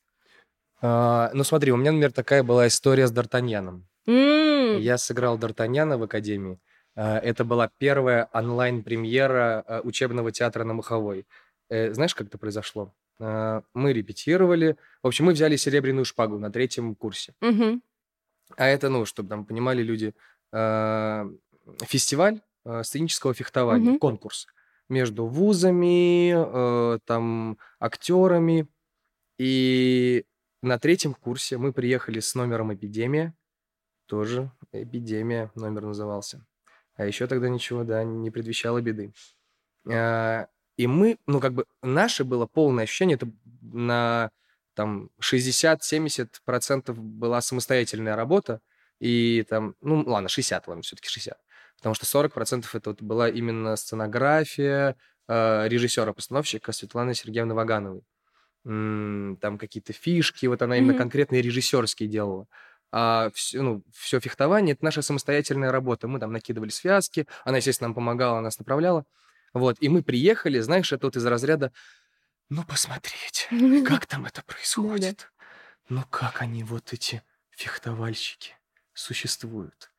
А, ну, смотри, у меня, например, такая была история с Д'Артаньяном. М, Я сыграл Д'Артаньяна в Академии. А, Это была первая онлайн-премьера а, учебного театра на Маховой. Э, Знаешь, как это произошло? А, Мы репетировали. В общем, мы взяли серебряную шпагу на третьем курсе. мгм. А это, ну, чтобы там понимали люди, а, фестиваль а, сценического фехтования, Мгм. конкурс между вузами, э, там, актерами. И на третьем курсе мы приехали с номером «Эпидемия». Тоже «Эпидемия» номер назывался. А еще тогда ничего, да, не предвещало беды. И мы, ну, как бы, наше было полное ощущение, это на там 60-70% была самостоятельная работа, и там, ну, ладно, 60, ладно, все-таки 60. Потому что 40% это вот была именно сценография э, режиссера-постановщика Светланы Сергеевны Вагановой. М, Там какие-то фишки, вот она именно Мгм. конкретные режиссерские делала. А все, ну, все фехтование — это наша самостоятельная работа. Мы там накидывали связки, она, естественно, нам помогала, нас направляла. Вот, и мы приехали, знаешь, это вот из разряда «Ну, посмотрите, [laughs] как там это происходит? Ну, как они, вот эти фехтовальщики, существуют?»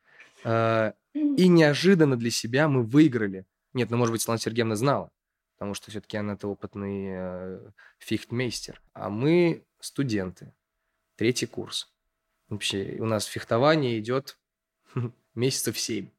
А, И неожиданно для себя мы выиграли. Нет, ну, может быть, Светлана Сергеевна знала, потому что все-таки она-то опытный э, фехтмейстер. А мы студенты, третий курс. Вообще, у нас фехтование идет [laughs] месяцев семь.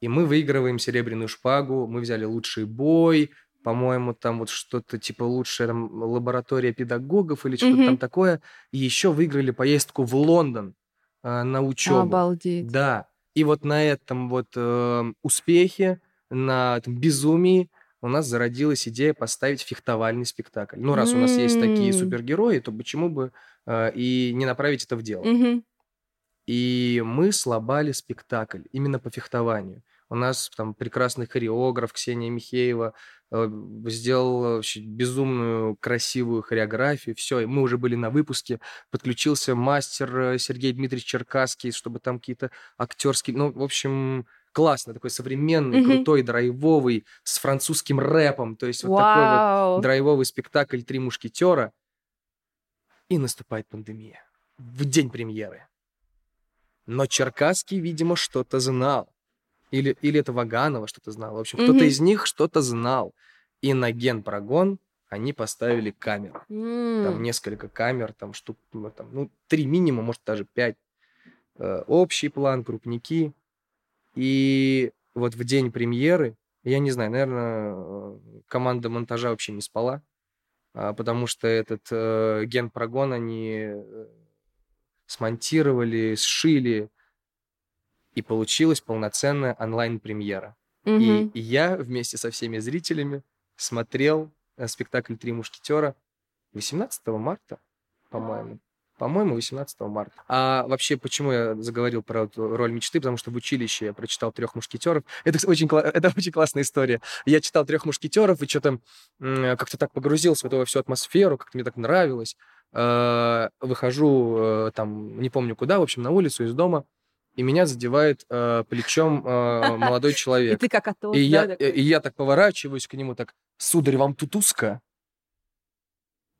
И мы выигрываем серебряную шпагу, мы взяли лучший бой, по-моему, там вот что-то типа лучшая там, лаборатория педагогов или что-то Мгм. там такое. И еще выиграли поездку в Лондон э, на учебу. Обалдеть. Да. И вот на этом вот э, успехе, на этом безумии у нас зародилась идея поставить фехтовальный спектакль. Ну, раз у нас есть такие супергерои, то почему бы э, и не направить это в дело? Мгм. И мы слабали спектакль именно по фехтованию. У нас там прекрасный хореограф Ксения Михеева э, сделал вообще безумную красивую хореографию. Все, и мы уже были на выпуске. Подключился мастер э, Сергей Дмитриевич Черкасский, чтобы там какие-то актерские... Ну, в общем, классно. Такой современный, Мгм. крутой, драйвовый, с французским рэпом. То есть вот такой вот драйвовый спектакль «Три мушкетера». И наступает пандемия. В день премьеры. Но Черкасский, видимо, что-то знал. Или, или это Ваганова что-то знал. В общем, кто-то Мгм. из них что-то знал. И на генпрогон они поставили камеру. Там М. несколько камер, там штук, ну, там, ну, три минимум, может, даже пять. Э, общий план, крупники. И вот в день премьеры, я не знаю, наверное, команда монтажа вообще не спала, а, потому что этот э, генпрогон они э, смонтировали, сшили, и получилась полноценная онлайн-премьера. И, Мгм. и я вместе со всеми зрителями смотрел э, спектакль «Три мушкетера» 18 марта, по-моему. По-моему, 18 марта. А вообще, почему я заговорил про эту роль мечты? Потому что в училище я прочитал трех мушкетеров. Это очень, [laughs] это очень классная история. Я читал трех мушкетеров и что-то как-то так погрузился в эту всю атмосферу, как-то мне так нравилось. Э, Выхожу э, там, не помню куда, в общем, на улицу из дома, и меня задевает э, плечом э, молодой [laughs] И человек. ты как Атос, И я, такой? и я так поворачиваюсь к нему, так, сударь, вам тут узко?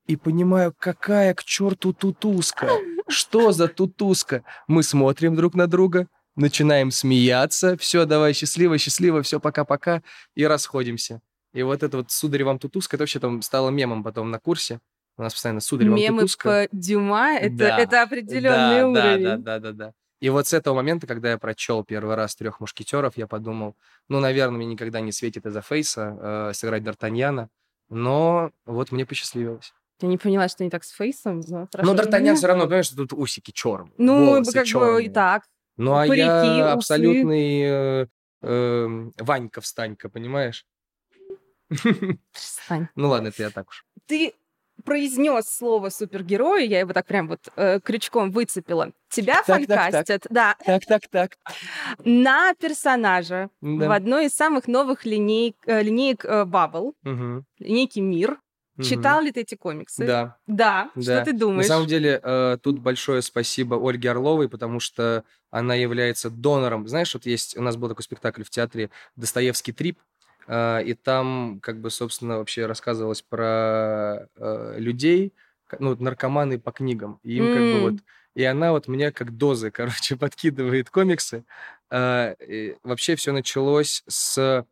И понимаю, какая к черту тутузка? Что за тутузка? Мы смотрим друг на друга, начинаем смеяться, все, давай, счастливо, счастливо, все, пока-пока, и расходимся. И вот это вот «Сударь, вам тутузка» это вообще там стало мемом потом на курсе. У нас постоянно «Сударь, вам Мемы тутузка». по Дюма, это, Да. это определенный да, уровень. Да, да, да, да, да. И вот с этого момента, когда я прочел первый раз трех мушкетеров, я подумал, ну, наверное, мне никогда не светит из-за фейса э, сыграть Д'Артаньяна, но вот мне посчастливилось. Я не поняла, что не так с Фейсом. но Но хорошо. Д'Артаньян все равно, понимаешь, что тут усики черные, Ну, волосы как бы и так. Ну, а парики, я усы. абсолютный э, э, Ванька-встанька, понимаешь? [laughs] Ну ладно, это я так уж. Ты произнес слово супергерой, я его так прям вот э, крючком выцепила. Тебя Так, так, так. фанкастят, да, Так, так, так. на персонажа Да. в одной из самых новых линеек, э, линеек э, Bubble, Мгм, линейки Мир. мгм. Читал ли ты эти комиксы? Да. Да. Что Да. ты На думаешь? самом деле, э, тут большое спасибо Ольге Орловой, потому что она является донором. Знаешь, вот есть, у нас был такой спектакль в театре «Достоевский трип», и там, как бы, собственно, вообще рассказывалось про э, людей, ну, вот наркоманы по книгам. И им как бы вот... И она вот мне как дозы, [laughs] короче, подкидывает комиксы. Э, и вообще все началось с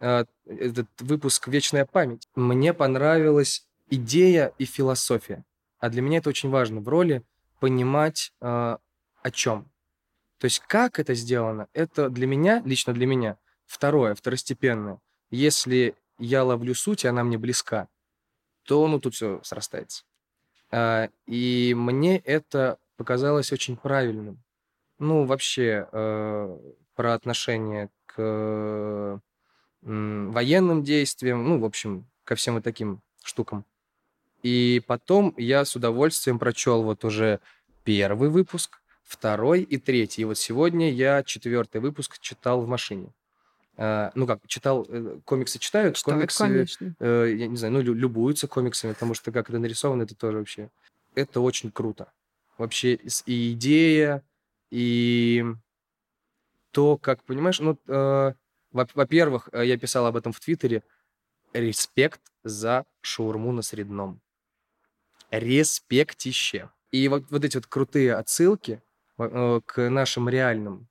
э, этот выпуск «Вечная память». Мне понравилась идея и философия. А для меня это очень важно в роли понимать о чем. То есть как это сделано, это для меня, лично для меня, второе, второстепенное. Если я ловлю суть, и она мне близка, то ну тут все срастается. А, и мне это показалось очень правильным. Ну, вообще, э, про отношение к м, военным действиям, ну, в общем, ко всем вот таким штукам. И потом я с удовольствием прочел вот уже первый выпуск, второй и третий. И вот сегодня я четвертый выпуск читал в машине. А, ну как, читал, э, комиксы читают, Что, комиксы, конечно. э, я не знаю, ну, лю- любуются комиксами, потому что как это нарисовано, это тоже вообще, это очень круто. Вообще и идея, и то, как, понимаешь, ну, э, во- во-первых, э, я писал об этом в Твиттере, респект за шаурму на Средном. Респектище. И вот, вот эти вот крутые отсылки э, к нашим реальным,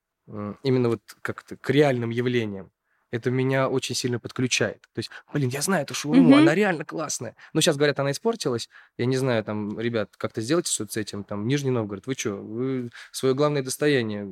именно вот как-то к реальным явлениям, это меня очень сильно подключает. То есть, блин, я знаю эту шаурму, Мгм. она реально классная. Но сейчас говорят, она испортилась. Я не знаю, там, ребят, как-то сделайте что-то с этим. Там, Нижний Новгород, вы что, вы свое главное достояние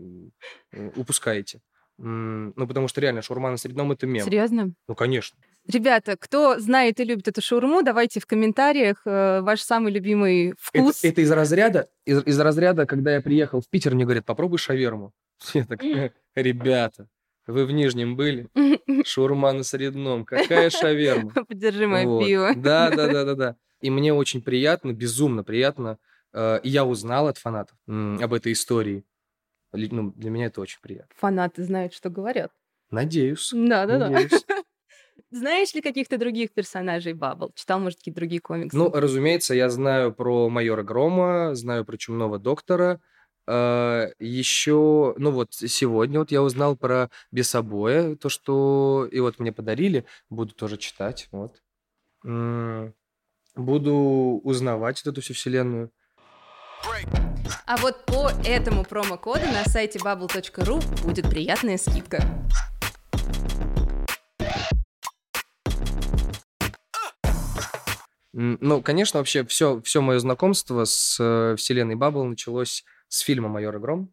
э, упускаете. Ну, потому что реально шаурма на средном это мем. Серьезно? Ну, конечно. Ребята, кто знает и любит эту шаурму, давайте в комментариях э, ваш самый любимый Это, вкус. это из разряда, из, из разряда, когда я приехал в Питер, мне говорят, попробуй шаверму. [laughs] Я так, «Э, ребята, вы в Нижнем были? [laughs] Шаурма на средном. Какая шаверма? [laughs] Поддержи мое Вот. пиво. Да, да, да, да, да. И мне очень приятно, безумно приятно. э, И я узнал от фанатов м, об этой истории. Ну, для меня это очень приятно. Фанаты знают, что говорят. Надеюсь. Да-да-да. надеюсь. [laughs] Знаешь ли каких-то других персонажей Баббл? Читал, может, какие-то другие комиксы? Ну, разумеется, я знаю про майора Грома, знаю про чумного доктора. Еще, ну вот сегодня вот я узнал про Бесобоя, то, что и вот мне подарили, буду тоже читать, вот. Буду узнавать вот эту всю вселенную. А вот по этому промокоду на сайте bubble.ru будет приятная скидка. Ну, конечно, вообще все, все мое знакомство с э, вселенной Баббл началось с фильма «Майор и Гром».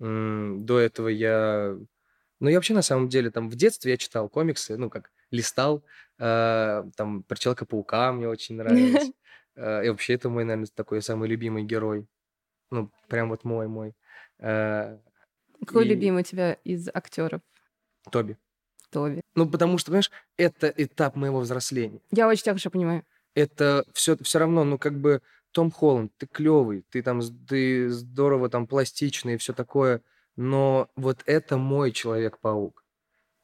До этого я... Ну, я вообще, на самом деле, там, в детстве я читал комиксы, ну, как листал, э, там, про Человека-паука мне очень нравилось. [laughs] Э, И вообще, это мой, наверное, такой самый любимый герой. Ну, прям вот мой-мой. Э, Какой И- любимый у тебя из актеров? Тоби. Тоби. Ну, потому что, понимаешь, это этап моего взросления. Я очень тебя хорошо понимаю. это все, все равно, ну, как бы Том Холланд, ты клевый, ты там, ты здорово там пластичный и все такое, но вот это мой Человек-паук.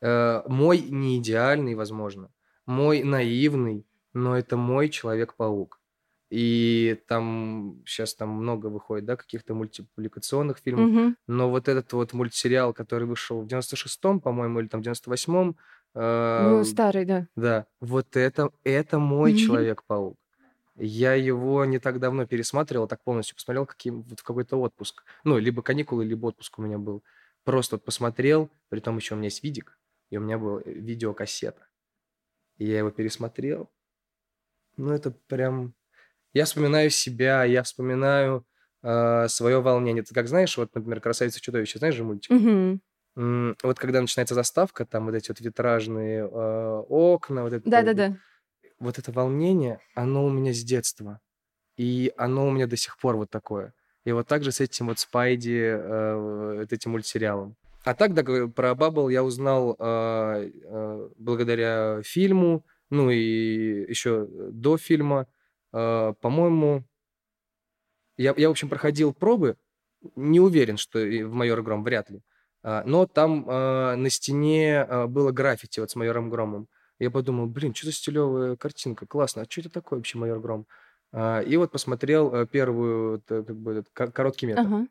Э, мой не идеальный, возможно, мой наивный, но это мой Человек-паук. И там сейчас там много выходит, да, каких-то мультипликационных фильмов, Мгм. но вот этот вот мультсериал, который вышел в 96-м, по-моему, или там в 98-м, Ну, э, старый, да. да, вот это, это мой Мгм. Человек-паук. Я его не так давно пересматривал, так полностью посмотрел, каким, вот в какой-то отпуск. Ну, либо каникулы, либо отпуск у меня был. Просто вот посмотрел, при том еще у меня есть видик, и у меня была э, видеокассета. И я его пересмотрел. Ну, это прям... Я вспоминаю себя, я вспоминаю свое волнение. Ты как знаешь, вот, например, «Красавица чудовище», знаешь же мультик? М, Вот когда начинается заставка, там вот эти вот витражные э, окна, вот это Да-да-да. вот это волнение, оно у меня с детства. И оно у меня до сих пор вот такое. И вот так же с этим вот Спайди, э, вот этим мультсериалом. А так, да, про Баббл я узнал э, э, благодаря фильму, ну и еще до фильма. Э, по-моему, я, я, в общем, проходил пробы, не уверен, что и в «Майор Гром», вряд ли. А, Но там э, на стене э, было граффити вот с «Майором Громом». Я подумал, блин, что за стилевая картинка, классно, а что это такое вообще «Майор Гром»? А, И вот посмотрел э, первую, э, как бы, короткий метр. Ага.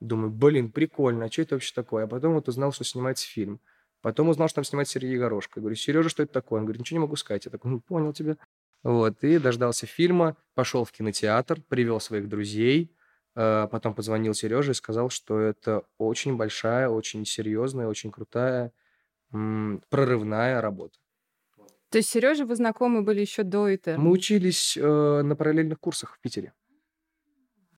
Думаю, блин, прикольно, а что это вообще такое? А потом вот узнал, что снимается фильм. Потом узнал, что там снимает Сергей Горошко. Я говорю, Сережа, что это такое? Он говорит, ничего не могу сказать. Я такой, ну, понял тебя. Вот, и дождался фильма, пошел в кинотеатр, привел своих друзей, э, потом позвонил Сереже и сказал, что это очень большая, очень серьезная, очень крутая, прорывная работа. То есть Сережа вы знакомы были еще до Этерна? Мы учились э, на параллельных курсах в Питере.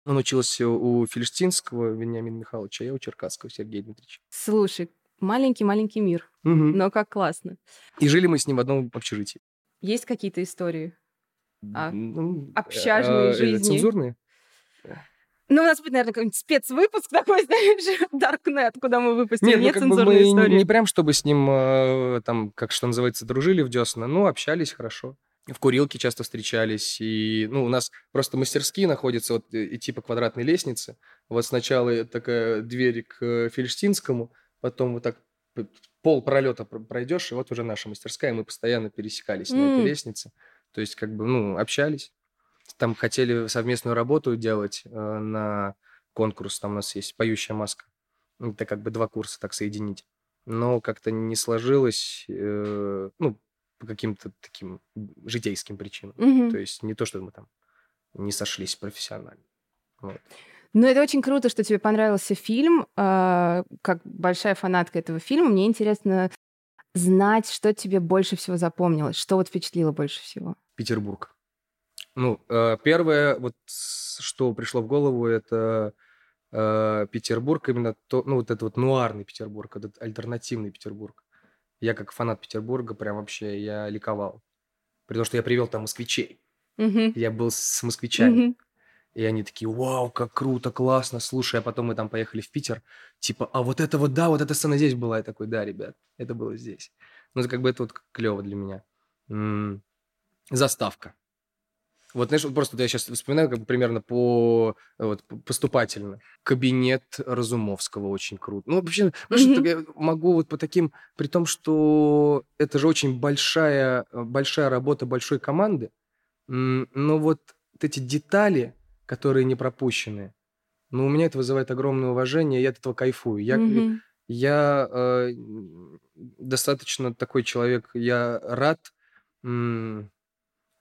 Он учился у Фельштинского Вениамина Михайловича, а я у Черкасского Сергея Дмитриевича. Слушай, маленький-маленький мир, Мгм. но как классно. И жили мы с ним в одном общежитии. Есть какие-то истории? А, Ну, общажной э, э, жизни? Цензурные? Ну, у нас будет, наверное, какой-нибудь спецвыпуск такой, [laughs] знаешь, Darknet, куда мы выпустим Нет, ну, как бы мы истории. не прям, чтобы с ним, э, там, как что называется, дружили в десна, но общались хорошо. В курилке часто встречались, и, ну, у нас просто мастерские находятся, вот, э, идти по квадратной лестнице. Вот сначала такая дверь к э, Фельштинскому, потом вот так пол пролета пройдешь, и вот уже наша мастерская, мы постоянно пересекались на этой лестнице. То есть, как бы, ну, общались. Там хотели совместную работу делать э, на конкурс, там у нас есть «Поющая маска». Это как бы два курса так соединить. Но как-то не сложилось, э, ну, по каким-то таким житейским причинам. Мгм. То есть не то, что мы там не сошлись профессионально. Вот. Ну, это очень круто, что тебе понравился фильм. А, Как большая фанатка этого фильма, мне интересно, знать, что тебе больше всего запомнилось, что вот впечатлило больше всего. Петербург. Ну, э, первое, вот что пришло в голову, это э, Петербург, именно то, ну, вот этот вот нуарный Петербург, этот альтернативный Петербург. Я как фанат Петербурга прям вообще, я ликовал. При том, что я привел там москвичей. Мгм. Я был с москвичами. Мгм. И они такие, вау, как круто, классно, слушай. А потом мы там поехали в Питер. Типа, а вот это вот, да, вот эта сцена здесь была. Я такой, да, ребят, это было здесь. Ну, это как бы это вот клево для меня. М, Заставка. Вот, знаешь, вот просто вот я сейчас вспоминаю как бы примерно по вот, поступательно. Кабинет Разумовского очень круто. Ну, вообще, вот я могу вот по таким... При том, что это же очень большая, э, большая работа большой команды, но вот эти детали, которые не пропущены, ну, у меня это вызывает огромное уважение, я от этого кайфую. Я, Мгм. я э, достаточно такой человек, я рад, м,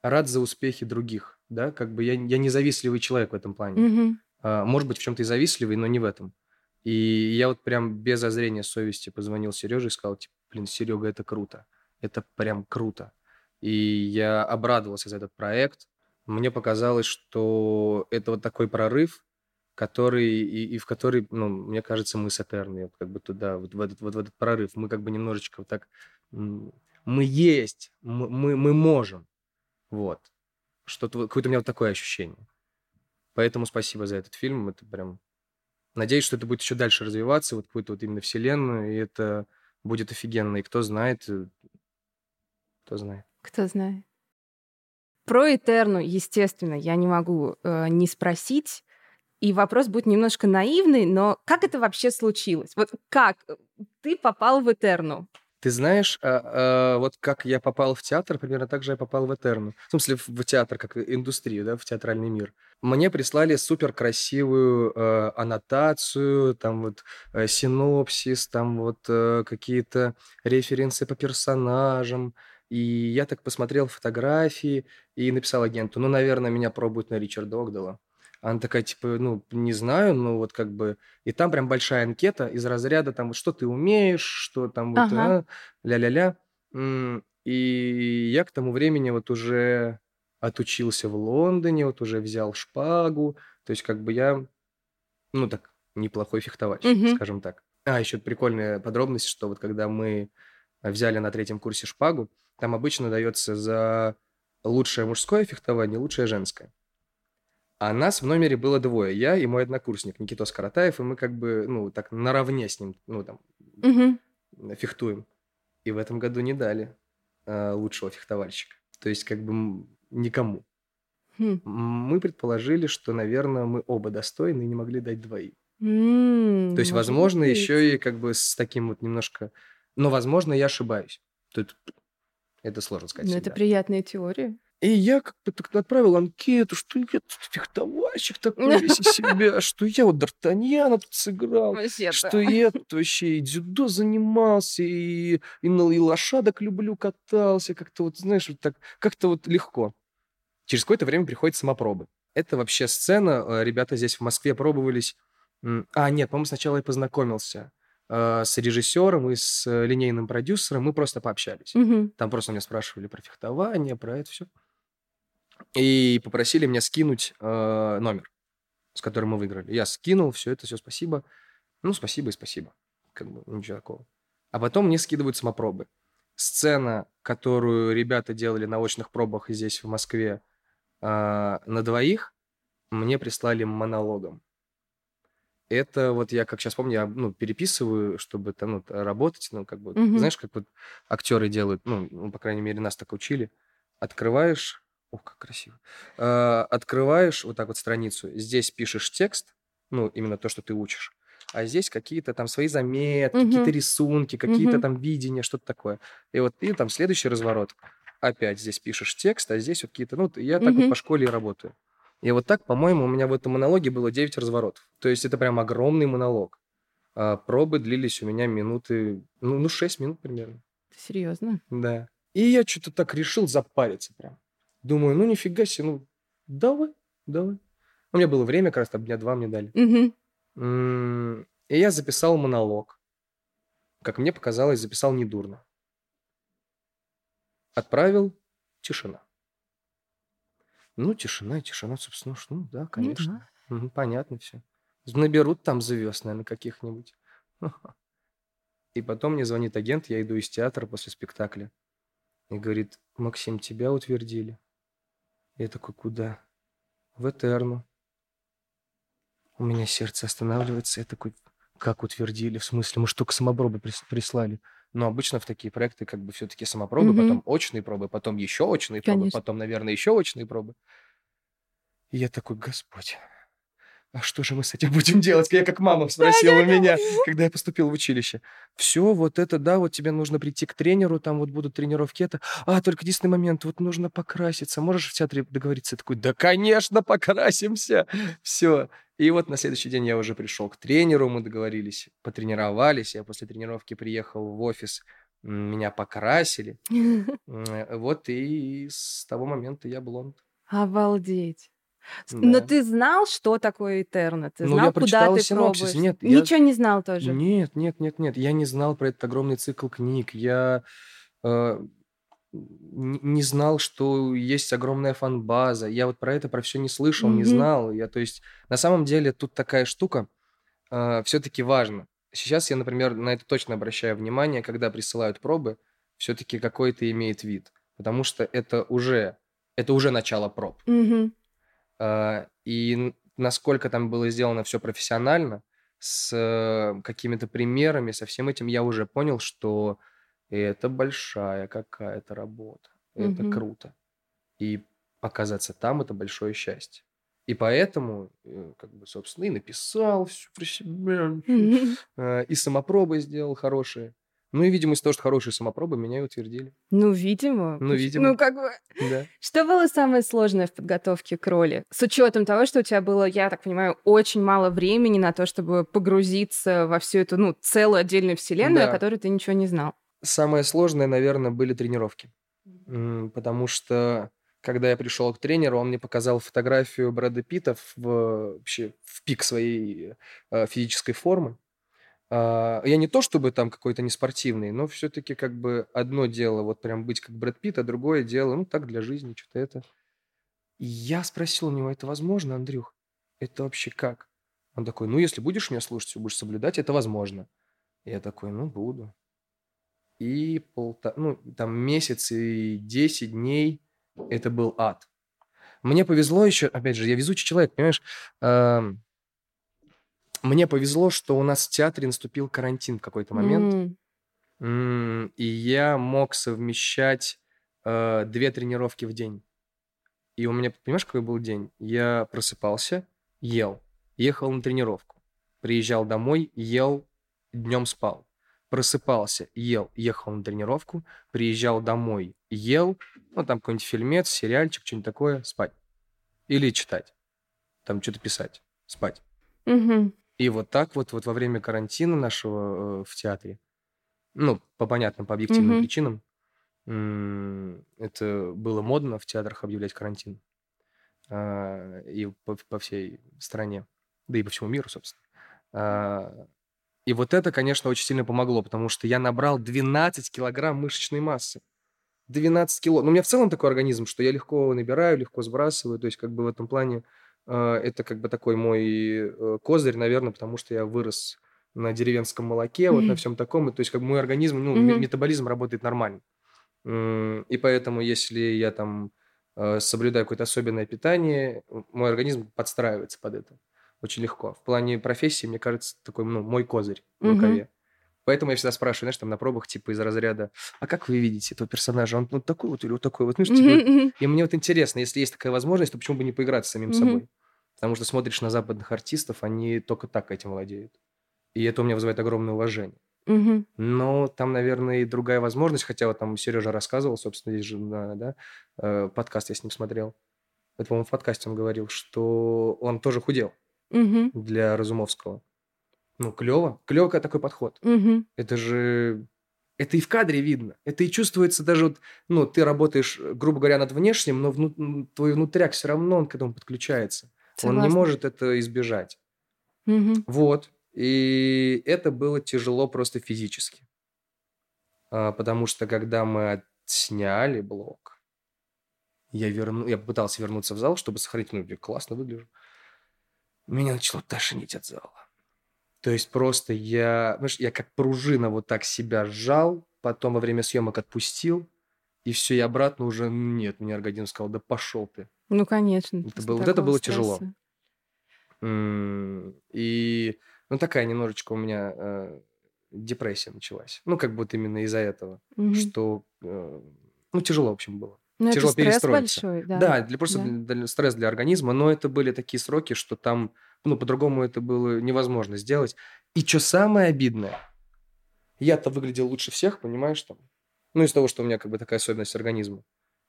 рад за успехи других, да, как бы я, я независливый человек в этом плане. Мгм. А, может быть, в чем-то и завистливый, но не в этом. И я вот прям без зазрения совести позвонил Сереже и сказал, типа, блин, Серега, это круто. Это прям круто. И я обрадовался за этот проект. Мне показалось, что это вот такой прорыв, который и, и в который, ну, мне кажется, мы с Этерной вот как бы туда, вот в этот, вот в этот прорыв. Мы как бы немножечко вот так... Мы есть, мы, мы, мы можем. Вот. Что-то, какое-то у меня вот такое ощущение. Поэтому спасибо за этот фильм. Это прям... Надеюсь, что это будет еще дальше развиваться, вот какую-то вот именно вселенную, и это будет офигенно. И кто знает, э, кто знает. Кто знает. Про Этерну, естественно, я не могу э, не спросить. И вопрос будет немножко наивный, но как это вообще случилось? Вот как ты попал в Этерну? Ты знаешь, а, а, вот как я попал в театр, примерно так же я попал в Этерну. В смысле, в театр, как индустрию, да, в театральный мир. Мне прислали супер красивую э, аннотацию, там вот э, синопсис, там вот э, какие-то референсы по персонажам. И я так посмотрел фотографии и написал агенту, ну, наверное, меня пробуют на Ричарда Огдала. Она такая, типа, ну, не знаю, ну, вот как бы... И там прям большая анкета из разряда, там, вот что ты умеешь, что там вот, Ага. а, ля-ля-ля. И я к тому времени вот уже отучился в Лондоне, вот уже взял шпагу. То есть как бы я, ну, так, неплохой фехтовальщик, Мгм. скажем так. А, еще прикольная подробность, что вот когда мы взяли на третьем курсе шпагу, там обычно дается за лучшее мужское фехтование, лучшее женское. А нас в номере было двое. Я и мой однокурсник Никитос Каратаев, и мы как бы, ну, так наравне с ним, ну, там, Мгм. фехтуем. И в этом году не дали э, лучшего фехтовальщика. То есть как бы никому. Хм. Мы предположили, что, наверное, мы оба достойны и не могли дать двоим. М, То есть, возможно, быть. еще и как бы с таким вот немножко... Но, возможно, я ошибаюсь. Тут это сложно сказать. Ну, это всегда. приятная теория. И я как бы так отправил анкету, что я тут фехтовальщик такой весь из себя, [laughs] что я вот Д'Артаньяна тут сыграл, что я тут вообще и дзюдо занимался, и, и, на, и лошадок люблю, катался, как-то вот, знаешь, вот так, как-то вот легко. Через какое-то время приходят самопробы. Это вообще сцена, э, ребята здесь в Москве пробовались. А, нет, по-моему, сначала я познакомился э, с режиссером и с э, линейным продюсером, мы просто пообщались. Мгм. Там просто меня спрашивали про фехтование, про это все. И попросили меня скинуть э, номер, с которым мы выиграли. Я скинул, все это, все, спасибо. Ну, спасибо и спасибо. Как бы ничего такого. А потом мне скидывают самопробы. Сцена, которую ребята делали на очных пробах здесь, в Москве, э, на двоих, мне прислали монологом. Это вот я, как сейчас помню, я ну, переписываю, чтобы там ну, работать, ну, как бы, Мгм. знаешь, как вот актеры делают, ну, ну, по крайней мере, нас так учили. Открываешь, ох, как красиво. А, открываешь вот так вот страницу, здесь пишешь текст, ну, именно то, что ты учишь, а здесь какие-то там свои заметки, Мгм. какие-то рисунки, какие-то Мгм. там видения, что-то такое. И вот и там следующий разворот. Опять здесь пишешь текст, а здесь вот какие-то... Ну, я так вот Мгм. по школе и работаю. И вот так, по-моему, у меня в этом монологе было 9 разворотов. То есть это прям огромный монолог. А пробы длились у меня минуты... Ну, ну 6 минут примерно. Серьезно? Да. И я что-то так решил запариться прям. Думаю, ну нифига себе, ну давай, давай. У меня было время, как раз там дня два мне дали. И я записал монолог. Как мне показалось, записал недурно. Отправил, тишина. Ну, тишина, тишина, собственно, ну да, Ну конечно. да. Мгм, понятно все. Наберут там звезд, наверное, каких-нибудь. [laughs] И потом мне звонит агент, я иду из театра после спектакля. И говорит, Максим, тебя утвердили. Я такой, куда? В Этерну. У меня сердце останавливается. Я такой, как утвердили? В смысле, мы что, к самопробы прис- прислали? Но обычно в такие проекты как бы все-таки самопробы, Мгм. потом очные пробы, потом еще очные пробы, Конечно. потом, наверное, еще очные пробы. И я такой, Господь, а что же мы с этим будем делать? Я как мама спросила меня, когда я поступил в училище. Все, вот это, да, вот тебе нужно прийти к тренеру, там вот будут тренировки, это. А, только единственный момент, вот нужно покраситься. Можешь в театре договориться? Я такой, да, конечно, покрасимся. Все. И вот на следующий день я уже пришел к тренеру, мы договорились, потренировались. Я после тренировки приехал в офис, меня покрасили. [laughs] М, Вот и с того момента я блонд. Обалдеть. С- Но Да. ты знал, что такое Этерна? Ты Ну, знал, я куда ты синопсис. пробуешь? Нет, я- Ничего не знал тоже. Нет, нет, нет, нет. Я не знал про этот огромный цикл книг. Я э, не знал, что есть огромная фан-база. Я вот про это, про все не слышал, не Мгм. знал. Я, то есть, на самом деле, тут такая штука все-таки важно. Сейчас я, например, на это точно обращаю внимание, когда присылают пробы, все-таки какой-то имеет вид. Потому что это уже, это уже начало проб. Мгм. А, И насколько там было сделано все профессионально, с э, какими-то примерами, со всем этим, я уже понял, что это большая какая-то работа. Это Мгм. круто. И оказаться там это большое счастье. И поэтому, э, как бы, собственно, и написал все про себя, [laughs] э, и самопробы сделал хорошие. Ну и, видимо, из-за того, что хорошие самопробы, меня и утвердили. Ну, видимо. Ну, видимо. Ну, как бы... Да. [laughs] Что было самое сложное в подготовке к роли? С учетом того, что у тебя было, я так понимаю, очень мало времени на то, чтобы погрузиться во всю эту, ну, целую отдельную вселенную, Да. о которой ты ничего не знал. Самое сложное, наверное, были тренировки. Потому что, когда я пришел к тренеру, он мне показал фотографию Брэда Питта в, вообще, в пик своей э, физической формы. А, Я не то чтобы там какой-то неспортивный, но все-таки как бы одно дело вот прям быть как Брэд Питт, а другое дело, ну так для жизни, что-то это. И я спросил у него, это возможно, Андрюх? Это вообще как? Он такой, ну если будешь меня слушать, всё будешь соблюдать, это возможно. Я такой, ну буду. И полта... ну, там месяц и 10 дней это был ад. Мне повезло еще, опять же, я везучий человек, понимаешь? Мне повезло, что у нас в театре наступил карантин в какой-то момент. М, и я мог совмещать э, две тренировки в день. И у меня, понимаешь, какой был день? Я просыпался, ел, ехал на тренировку, приезжал домой, ел, днем спал. Просыпался, ел, ехал на тренировку, приезжал домой, ел, ну, там какой-нибудь фильмец, сериальчик, что-нибудь такое, спать. Или читать. Там что-то писать, спать. Мгм. И вот так вот, вот во время карантина нашего э, в театре, ну, по понятным, по объективным Мгм. причинам, это было модно в театрах объявлять карантин. А, И по, по всей стране, да и по всему миру, собственно. А, И вот это, конечно, очень сильно помогло, потому что я набрал 12 килограмм мышечной массы. 12 кило. Ну, у меня в целом такой организм, что я легко набираю, легко сбрасываю. То есть, как бы в этом плане это как бы такой мой э, козырь, наверное, потому что я вырос на деревенском молоке, вот на всем таком. И, То есть, как бы мой организм, ну, Мгм. метаболизм работает нормально. И поэтому, если я там э, соблюдаю какое-то особенное питание, мой организм подстраивается под это очень легко. В плане профессии, мне кажется, такой, ну, мой козырь в рукаве. Поэтому я всегда спрашиваю, знаешь, там на пробах, типа, из разряда, а как вы видите этого персонажа? Он вот такой вот или вот такой вот? Ну, типа, мгм. и мне вот интересно, если есть такая возможность, то почему бы не поиграть с самим Мгм. собой? Потому что смотришь на западных артистов, они только так этим владеют. И это у меня вызывает огромное уважение. Мгм. Но там, наверное, и другая возможность, хотя вот там Сережа рассказывал, собственно, здесь же, да, да, э, подкаст я с ним смотрел. Это, по-моему, в подкасте он говорил, что он тоже худел Мгм. для Разумовского. Ну, клево. Клево, когда такой подход. Мгм. Это же... Это и в кадре видно. Это и чувствуется даже вот... Ну, ты работаешь, грубо говоря, над внешним, но вну- твой внутряк все равно, он к этому подключается. Он не Согласна. может это избежать. Мгм. Вот. И это было тяжело просто физически. А, Потому что когда мы от- сняли блок. Я, верну... я попытался вернуться в зал, чтобы сохранить, ну, я классно выгляжу. Меня начало тошнить от зала. То есть просто я, знаешь, я как пружина вот так себя сжал, потом во время съемок отпустил, и все, и обратно уже нет. Мне организм сказал, да пошел ты. Ну, конечно. Это было- вот это было тяжело. стресса. М, И, ну, такая немножечко у меня э, депрессия началась. Ну, как будто именно из-за этого, Мгм. что, э, ну, тяжело, в общем, было. Ну, это тяжело стресс перестроиться. большой, да. Да, для, просто да. для- для- стресс для организма, но это были такие сроки, что там, ну, по-другому это было невозможно сделать. И что самое обидное, я-то выглядел лучше всех, понимаешь, там. Ну, из того, что у меня как бы такая особенность организма.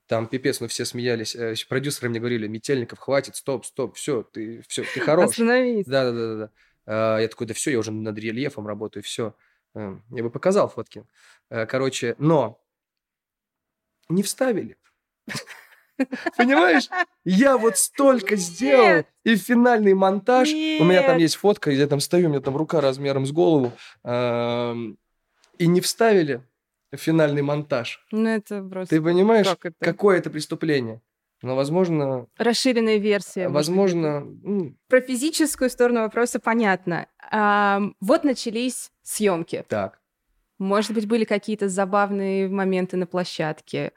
Там пипец, ну все смеялись. э, Продюсеры мне говорили, Метельников, хватит, стоп, стоп, все, ты, все, ты [laughs] хорош. Остановись. Да, да, да, да, да. Я такой, да все, я уже над рельефом работаю, все. Я бы показал фотки. Э, Короче, но не вставили. Понимаешь? Я вот столько сделал, и финальный монтаж. У меня там есть фотка, я там стою, у меня там рука размером с голову. ам, И не вставили финальный монтаж. Ну, это просто... Ты понимаешь, как это? какое это преступление? Но, возможно, Расширенная версия. возможно, Про физическую сторону вопроса понятно. Ам, вот начались съемки. так. Может быть, были какие-то забавные моменты на площадке,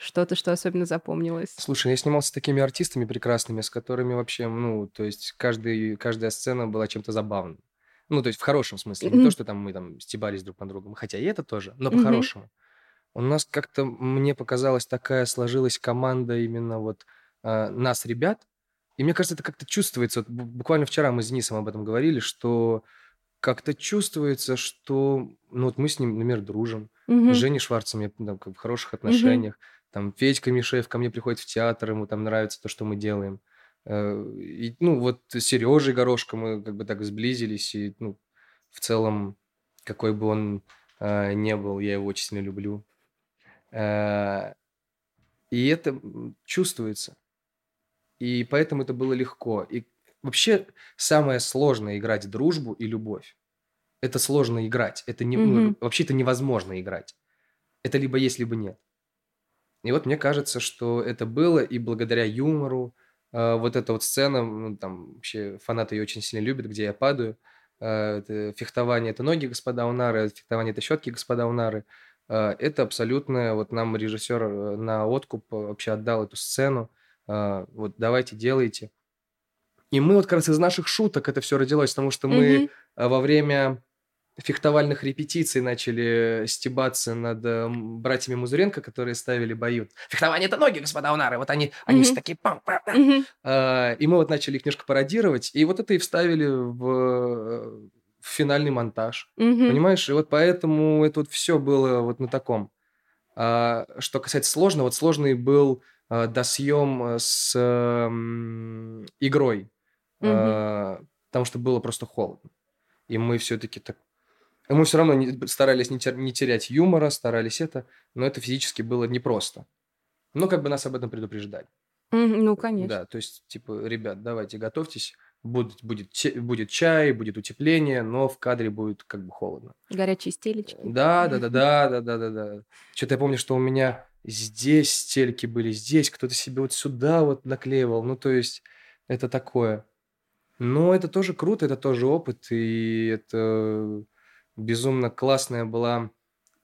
что-то, что особенно запомнилось. Слушай, я снимался с такими артистами прекрасными, с которыми вообще, ну, то есть каждый, каждая сцена была чем-то забавным. Ну, то есть в хорошем смысле. Не Мгм. то, что там мы там стебались друг на другом, хотя и это тоже, но по-хорошему. У нас как-то, мне показалось, такая сложилась команда именно вот а, нас, ребят. И мне кажется, это как-то чувствуется. Вот бу- буквально вчера мы с Денисом об этом говорили, что как-то чувствуется, что, ну, вот мы с ним, например, дружим. Мгм. С Женей Шварцем я там, как в хороших отношениях. Там Федька Мишеев ко мне приходит в театр, ему там нравится то, что мы делаем. Э, И, ну, вот с Сережей Горошко мы как бы так сблизились. И, ну, в целом, какой бы он э, не был, я его очень сильно люблю. Э, И это чувствуется. И поэтому это было легко. И вообще самое сложное играть дружбу и любовь. Это сложно играть. Это не, ну, Мгм. вообще это невозможно играть. Это либо есть, либо нет. И вот мне кажется, что это было, и благодаря юмору, э, вот эта вот сцена, ну, там вообще фанаты ее очень сильно любят, где я падаю. Э, это фехтование – это ноги, господа Унары, фехтование – это щетки, господа Унары. Э, это абсолютно, вот нам режиссер э, на откуп вообще отдал эту сцену. Э, вот давайте, делайте. И мы вот как раз из наших шуток это все родилось, потому что мы а во время фехтовальных репетиций начали стебаться над э, братьями Музуренко, которые ставили. Вот, Фехтование – это ноги, господа Унары. Вот они, они все такие... пам, пам, пам». Мгм. А, И мы вот начали их немножко пародировать. И вот это и вставили в, э, в финальный монтаж. Мгм. Понимаешь? И вот поэтому это вот все было вот на таком. А, что касается сложного, вот сложный был а, досъем э, с игрой. А, потому что было просто холодно. И мы все-таки так... и Мы все равно не- старались не, тер- не терять юмора, старались это, но это физически было непросто. Но как бы нас об этом предупреждали. Ну, конечно. Да, то есть, типа, ребят, давайте готовьтесь, будет, будет, будет чай, будет утепление, но в кадре будет как бы холодно. Горячие стелечки. Да, да, да, да, [laughs] да, да, да, да. Что-то я помню, что у меня здесь стельки были, здесь кто-то себе вот сюда вот наклеивал. Ну, то есть, это такое. Но это тоже круто, это тоже опыт, и это безумно классная была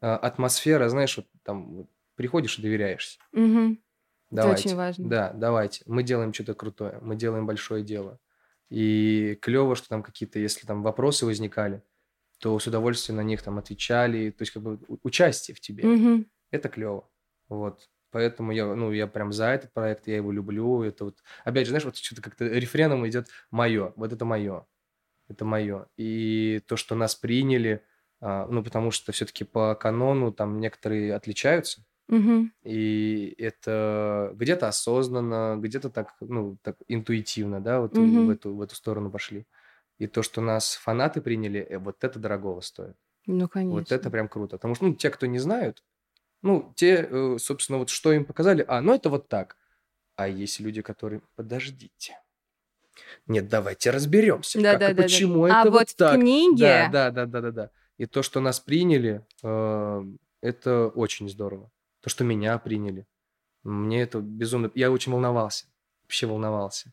а, атмосфера, знаешь, вот там вот приходишь и доверяешься. Это Давайте. очень важно. Да, давайте. Мы делаем что-то крутое, мы делаем большое дело. И клево, что там какие-то, если там вопросы возникали, то с удовольствием на них там отвечали. То есть как бы участие в тебе. Мгм. Это клево. Вот. Поэтому я, ну, я прям за этот проект, я его люблю. Это вот, опять же, знаешь, вот что-то как-то рефреном идет мое. Вот это мое. Это мое. И то, что нас приняли, а, ну, потому что все-таки по канону там некоторые отличаются. Мгм. И это где-то осознанно, где-то так, ну, так интуитивно, да, вот Мгм. в эту, в эту сторону пошли. И то, что нас фанаты приняли, э, вот это дорогого стоит. Ну, конечно. Вот это прям круто. Потому что, ну, те, кто не знают, ну, те, э, собственно, вот что им показали, а, ну, это вот так. А есть люди, которые, подождите. Нет, давайте разберемся, как и Да-да-да-да. почему А это вот вот в так. книге- Да, да, да, да, да, да. И то, что нас приняли, э, это очень здорово. то, что меня приняли. Мне это безумно... Я очень волновался, вообще волновался.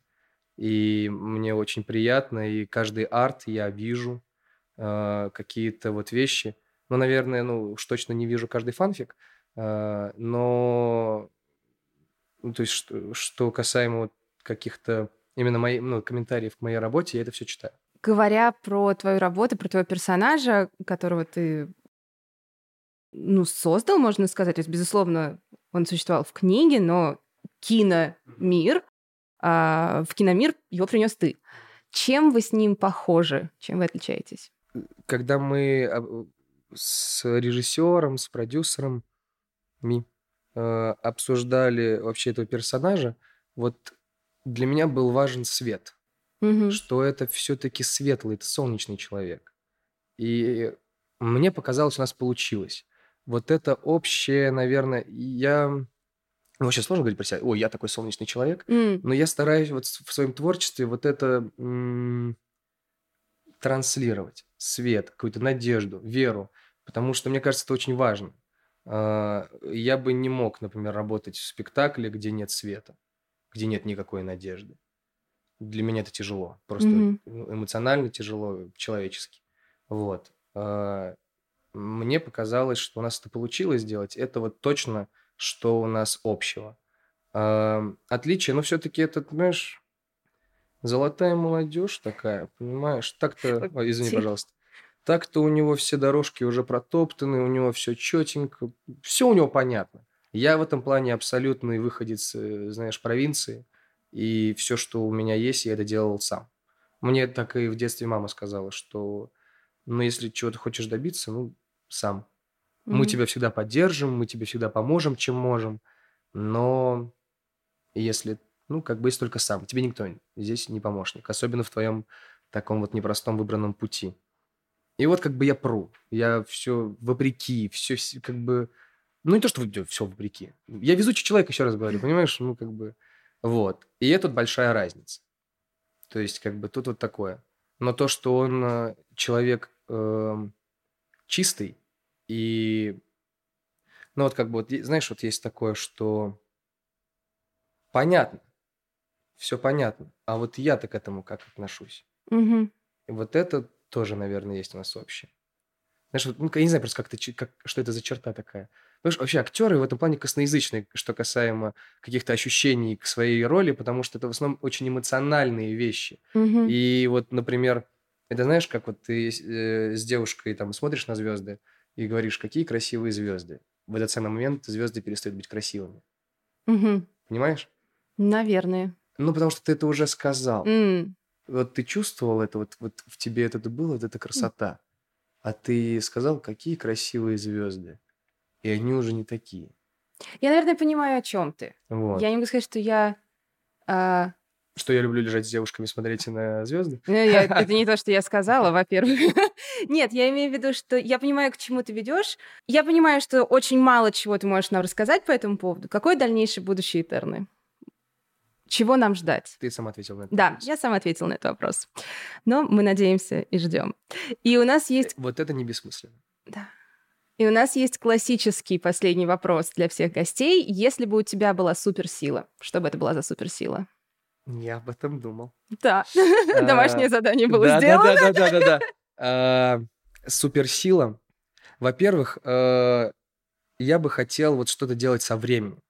И мне очень приятно, и каждый арт я вижу, э, какие-то вот вещи. Ну, наверное, ну, уж точно не вижу каждый фанфик, э, но... Ну, то есть, что, что касаемо вот каких-то именно моих, ну, комментариев к моей работе, я это все читаю. Говоря про твою работу, про твоего персонажа, которого ты ну, создал, можно сказать. То есть, безусловно, он существовал в книге, но киномир, а, в киномир его принес ты. Чем вы с ним похожи? Чем вы отличаетесь? Когда мы а, с режиссером, с продюсером ми э, обсуждали вообще этого персонажа, вот для меня был важен свет, Мгм. что это все-таки светлый, это солнечный человек. И мне показалось, у нас получилось. Вот это общее, наверное, я... Ну, вообще сложно говорить про себя, ой, я такой солнечный человек, М, но я стараюсь вот в своем творчестве вот это м, транслировать. Свет, какую-то надежду, веру. Потому что, мне кажется, это очень важно. А, Я бы не мог, например, работать в спектакле, где нет света, где нет никакой надежды. Для меня это тяжело. Просто ну, эмоционально тяжело, человечески. Вот. А, Мне показалось, что у нас это получилось сделать. Это вот точно, что у нас общего. А, Отличие, но все-таки это, знаешь, золотая молодежь такая, понимаешь? Так-то, ой, извини, пожалуйста. Так-то у него все дорожки уже протоптаны, у него все четенько, все у него понятно. Я в этом плане абсолютный выходец, э, знаешь, провинции, и все, что у меня есть, я это делал сам. Мне так и в детстве мама сказала, что, ну, если чего-то хочешь добиться, ну, сам. Мы Мгм. тебя всегда поддержим, мы тебе всегда поможем, чем можем, но если, ну, как бы, если только сам, тебе никто здесь не помощник, особенно в твоем таком вот непростом выбранном пути. И вот как бы я пру, я все вопреки, все как бы, ну, не то, что все вопреки. Я везучий человек, еще раз говорю, понимаешь, ну, как бы, вот. И это большая разница. То есть, как бы, тут вот такое. Но то, что он э, человек эм, чистый, и, ну, вот как бы, вот, знаешь, вот есть такое, что понятно, все понятно, а вот я-то к этому как отношусь? Мгм. И вот это тоже, наверное, есть у нас общее. Знаешь, вот, ну, я не знаю просто, как чи- как, что это за черта такая. Потому что вообще актеры в этом плане косноязычные, что касаемо каких-то ощущений к своей роли, потому что это в основном очень эмоциональные вещи. Мгм. И вот, например, это знаешь, как вот ты э, с девушкой там смотришь на звезды и говоришь, какие красивые звезды. В этот самый момент звезды перестают быть красивыми. Мгм. Понимаешь? Наверное. Ну, потому что ты это уже сказал. М. Вот ты чувствовал это, вот, вот в тебе это было, вот эта красота. А ты сказал, какие красивые звезды. И они уже не такие. Я, наверное, понимаю, о чем ты. Вот. Я не могу сказать, что я... а, Что я люблю лежать с девушками, смотреть на звезды. Ну, я- [laughs] это не то, что я сказала, во-первых. [laughs] Нет, я имею в виду, что я понимаю, к чему ты ведешь. Я понимаю, что очень мало чего ты можешь нам рассказать по этому поводу. Какое дальнейшее будущее Этерны? Чего нам ждать? Ты сам ответил на это. Да, я сам ответила на этот вопрос. Но мы надеемся и ждем. И у нас есть, Вот это не бессмысленно. И у нас есть классический последний вопрос для всех гостей. Если бы у тебя была суперсила, что бы это была за суперсила? Я об этом думал. Да, [laughs] домашнее задание было сделано. Да, да, да, да, да. А, Суперсила. Во-первых, э, я бы хотел вот что-то делать со временем.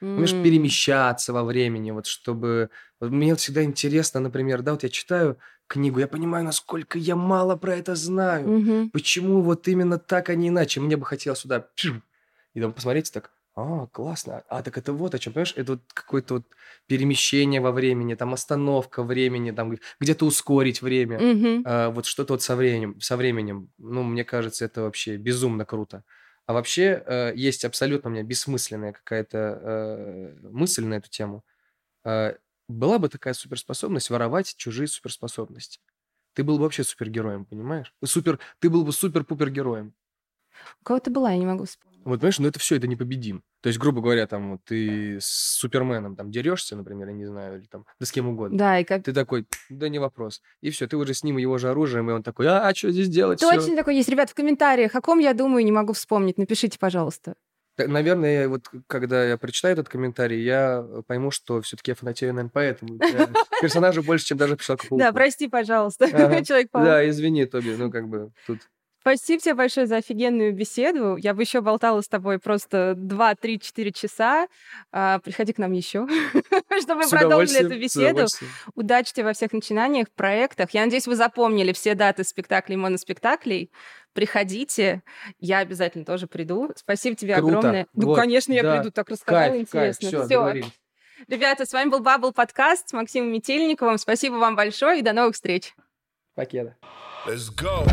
М. перемещаться во времени, вот чтобы... вот мне вот всегда интересно, например, да, вот я читаю книгу, я понимаю, насколько я мало про это знаю. Мгм. Почему вот именно так, а не иначе? Мне бы хотелось сюда пшим, и там посмотреть так, а, классно, а так это вот о чем, понимаешь? Это вот какое-то вот перемещение во времени, там остановка времени, там где-то ускорить время. Мгм. А, вот что-то вот со временем, со временем, ну, мне кажется, это вообще безумно круто. А вообще э, есть абсолютно у меня бессмысленная какая-то э, мысль на эту тему. Э, была бы такая суперспособность воровать чужие суперспособности. Ты был бы вообще супергероем, понимаешь? Супер, ты был бы супер-пупер-героем. У кого-то была, я не могу вспомнить. Вот, понимаешь, ну это все, это непобедим. То есть, грубо говоря, там, вот ты с Суперменом там дерешься, например, я не знаю, или там, да с кем угодно. Да, и как... Ты такой, да не вопрос. И все, ты уже с ним и его же оружием, и он такой, а, что здесь делать? Всё. Точно такой есть. Ребят, в комментариях, о ком я думаю, не могу вспомнить. Напишите, пожалуйста. Наверное, вот когда я прочитаю этот комментарий, я э, пойму, что все-таки я фанатею, наверное, поэтому. [laughs] Персонажа больше, чем даже по Человеку-пауку. Да, прости, пожалуйста, [laughs] Ага. Человек-паук. Да, извини, Тоби, ну как бы тут... Спасибо тебе большое за офигенную беседу. Я бы еще болтала с тобой просто 2, 3, 4 часа. А, Приходи к нам еще, [laughs] чтобы продолжили эту беседу. Удачи тебе во всех начинаниях, проектах. Я надеюсь, вы запомнили все даты спектаклей и моноспектаклей. Приходите, я обязательно тоже приду. Спасибо тебе Круто. огромное. Ну, Вот, конечно, я да. приду, так рассказала Кайф, кайф, интересно. все, Всё. договорились. Ребята, с вами был Бабл подкаст с Максимом Метельниковым. Спасибо вам большое и до новых встреч. Покеда. Let's go.